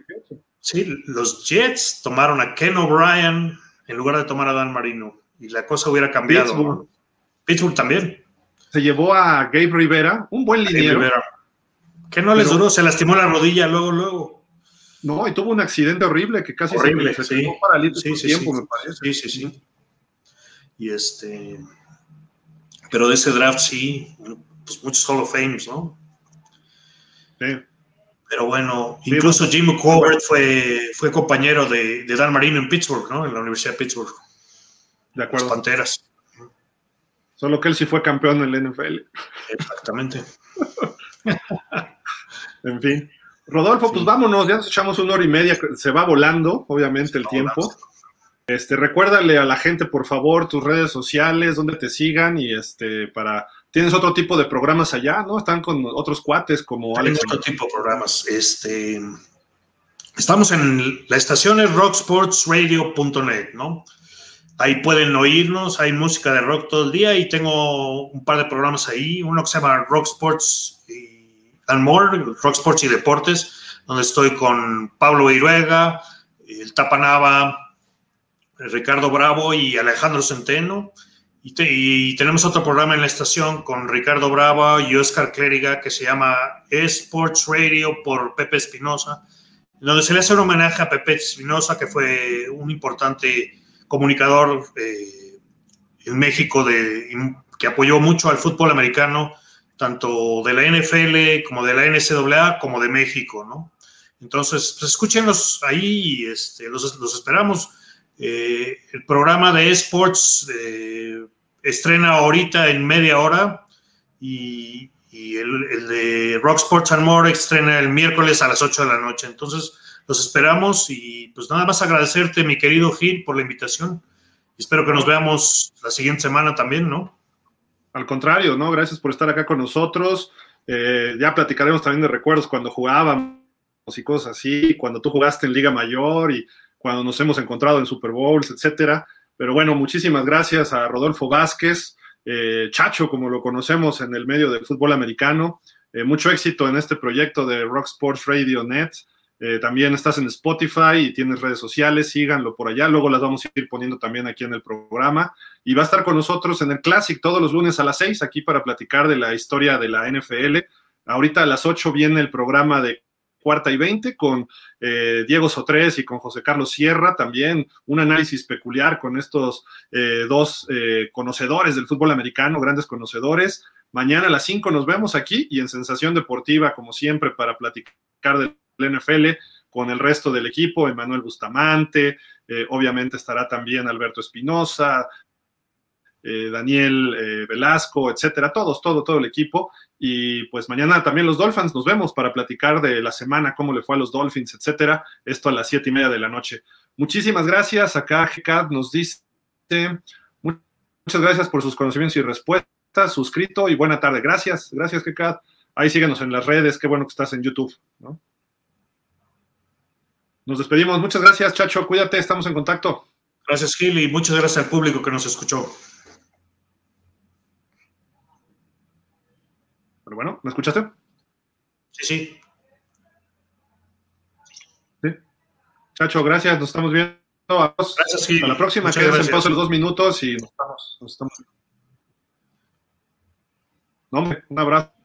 Speaker 2: Sí, los Jets tomaron a Ken O'Brien en lugar de tomar a Dan Marino. Y la cosa hubiera cambiado. Pittsburgh, también.
Speaker 1: Se llevó a Gabe Rivera, un buen liniero.
Speaker 2: Que no les duró, se lastimó la rodilla luego, luego.
Speaker 1: No, y tuvo un accidente horrible que casi
Speaker 2: horrible,
Speaker 1: se,
Speaker 2: sí.
Speaker 1: paralítico sí, tiempo, me parece.
Speaker 2: Sí, sí, sí. Y este. Pero de ese draft sí, pues muchos Hall of Fames, ¿no?
Speaker 1: Sí.
Speaker 2: Pero bueno, incluso Jim Covert fue, fue compañero de, Dan Marino en Pittsburgh, ¿no? En la Universidad de Pittsburgh.
Speaker 1: De acuerdo.
Speaker 2: Las Panteras.
Speaker 1: Solo que él sí fue campeón en la NFL.
Speaker 2: Exactamente.
Speaker 1: en fin. Rodolfo, pues vámonos, ya nos echamos una hora y media, se va volando, obviamente, el tiempo. Este, recuérdale a la gente, por favor, tus redes sociales, donde te sigan y este, para tienes otro tipo de programas allá, ¿no? Están con otros cuates como
Speaker 2: Alex. otro tipo de programas. Este, estamos en la estación es rocksportsradio.net, ¿no? Ahí pueden oírnos, hay música de rock todo el día y tengo un par de programas ahí, uno que se llama Rock Sports and More, Rock Sports y Deportes, donde estoy con Pablo Iruega, el Tapanava, Ricardo Bravo y Alejandro Centeno. Y, tenemos otro programa en la estación con Ricardo Bravo y Oscar Clériga que se llama Sports Radio por Pepe Espinosa, donde se le hace un homenaje a Pepe Espinosa, que fue un importante comunicador eh, en México de, que apoyó mucho al fútbol americano, tanto de la NFL como de la NCAA como de México, ¿no? Entonces, pues escúchenos ahí, este, los, los esperamos. Eh, el programa de esports eh, estrena ahorita en media hora y, el, de Rock Sports and More estrena el miércoles a las 8 de la noche. Entonces, los esperamos y pues nada más agradecerte, mi querido Gil, por la invitación. Espero que nos veamos la siguiente semana también, ¿no?
Speaker 1: Al contrario, ¿no? Gracias por estar acá con nosotros. Eh, ya platicaremos también de recuerdos cuando jugábamos y cosas así, cuando tú jugaste en Liga Mayor y cuando nos hemos encontrado en Super Bowls, etcétera. Pero bueno, muchísimas gracias a Rodolfo Vázquez, eh, Chacho, como lo conocemos en el medio del fútbol americano. Eh, mucho éxito en este proyecto de Rock Sports Radio Net. Eh, también estás en Spotify y tienes redes sociales, síganlo por allá. Luego las vamos a ir poniendo también aquí en el programa. Y va a estar con nosotros en el Classic todos los lunes a las 6 aquí para platicar de la historia de la NFL. Ahorita a las 8 viene el programa de cuarta y veinte con eh, Diego Sotres y con José Carlos Sierra, también un análisis peculiar con estos eh, dos eh, conocedores del fútbol americano, grandes conocedores. Mañana a las 5 nos vemos aquí y en Sensación Deportiva, como siempre, para platicar del NFL con el resto del equipo, Emanuel Bustamante, obviamente estará también Alberto Espinosa, Daniel Velasco, etcétera, todos, todo, todo el equipo. Y pues mañana también los Dolphins nos vemos para platicar de la semana, cómo le fue a los Dolphins, etcétera. Esto a las siete y media de la noche. Muchísimas gracias. Acá GCAD nos dice muchas gracias por sus conocimientos y respuestas. Suscrito y buena tarde. Gracias, gracias GCAD. Ahí síguenos en las redes. Qué bueno que estás en YouTube. Nos despedimos. Muchas gracias, Chacho. Cuídate, estamos en contacto.
Speaker 2: Gracias, Gil, y muchas gracias al público que nos escuchó.
Speaker 1: Pero bueno, ¿me escuchaste?
Speaker 2: Sí, sí.
Speaker 1: Sí. Chacho, gracias, nos estamos viendo. Gracias, sí. Hasta la próxima, quédense en pausa los dos minutos y nos estamos. Nos estamos. No, hombre, un abrazo.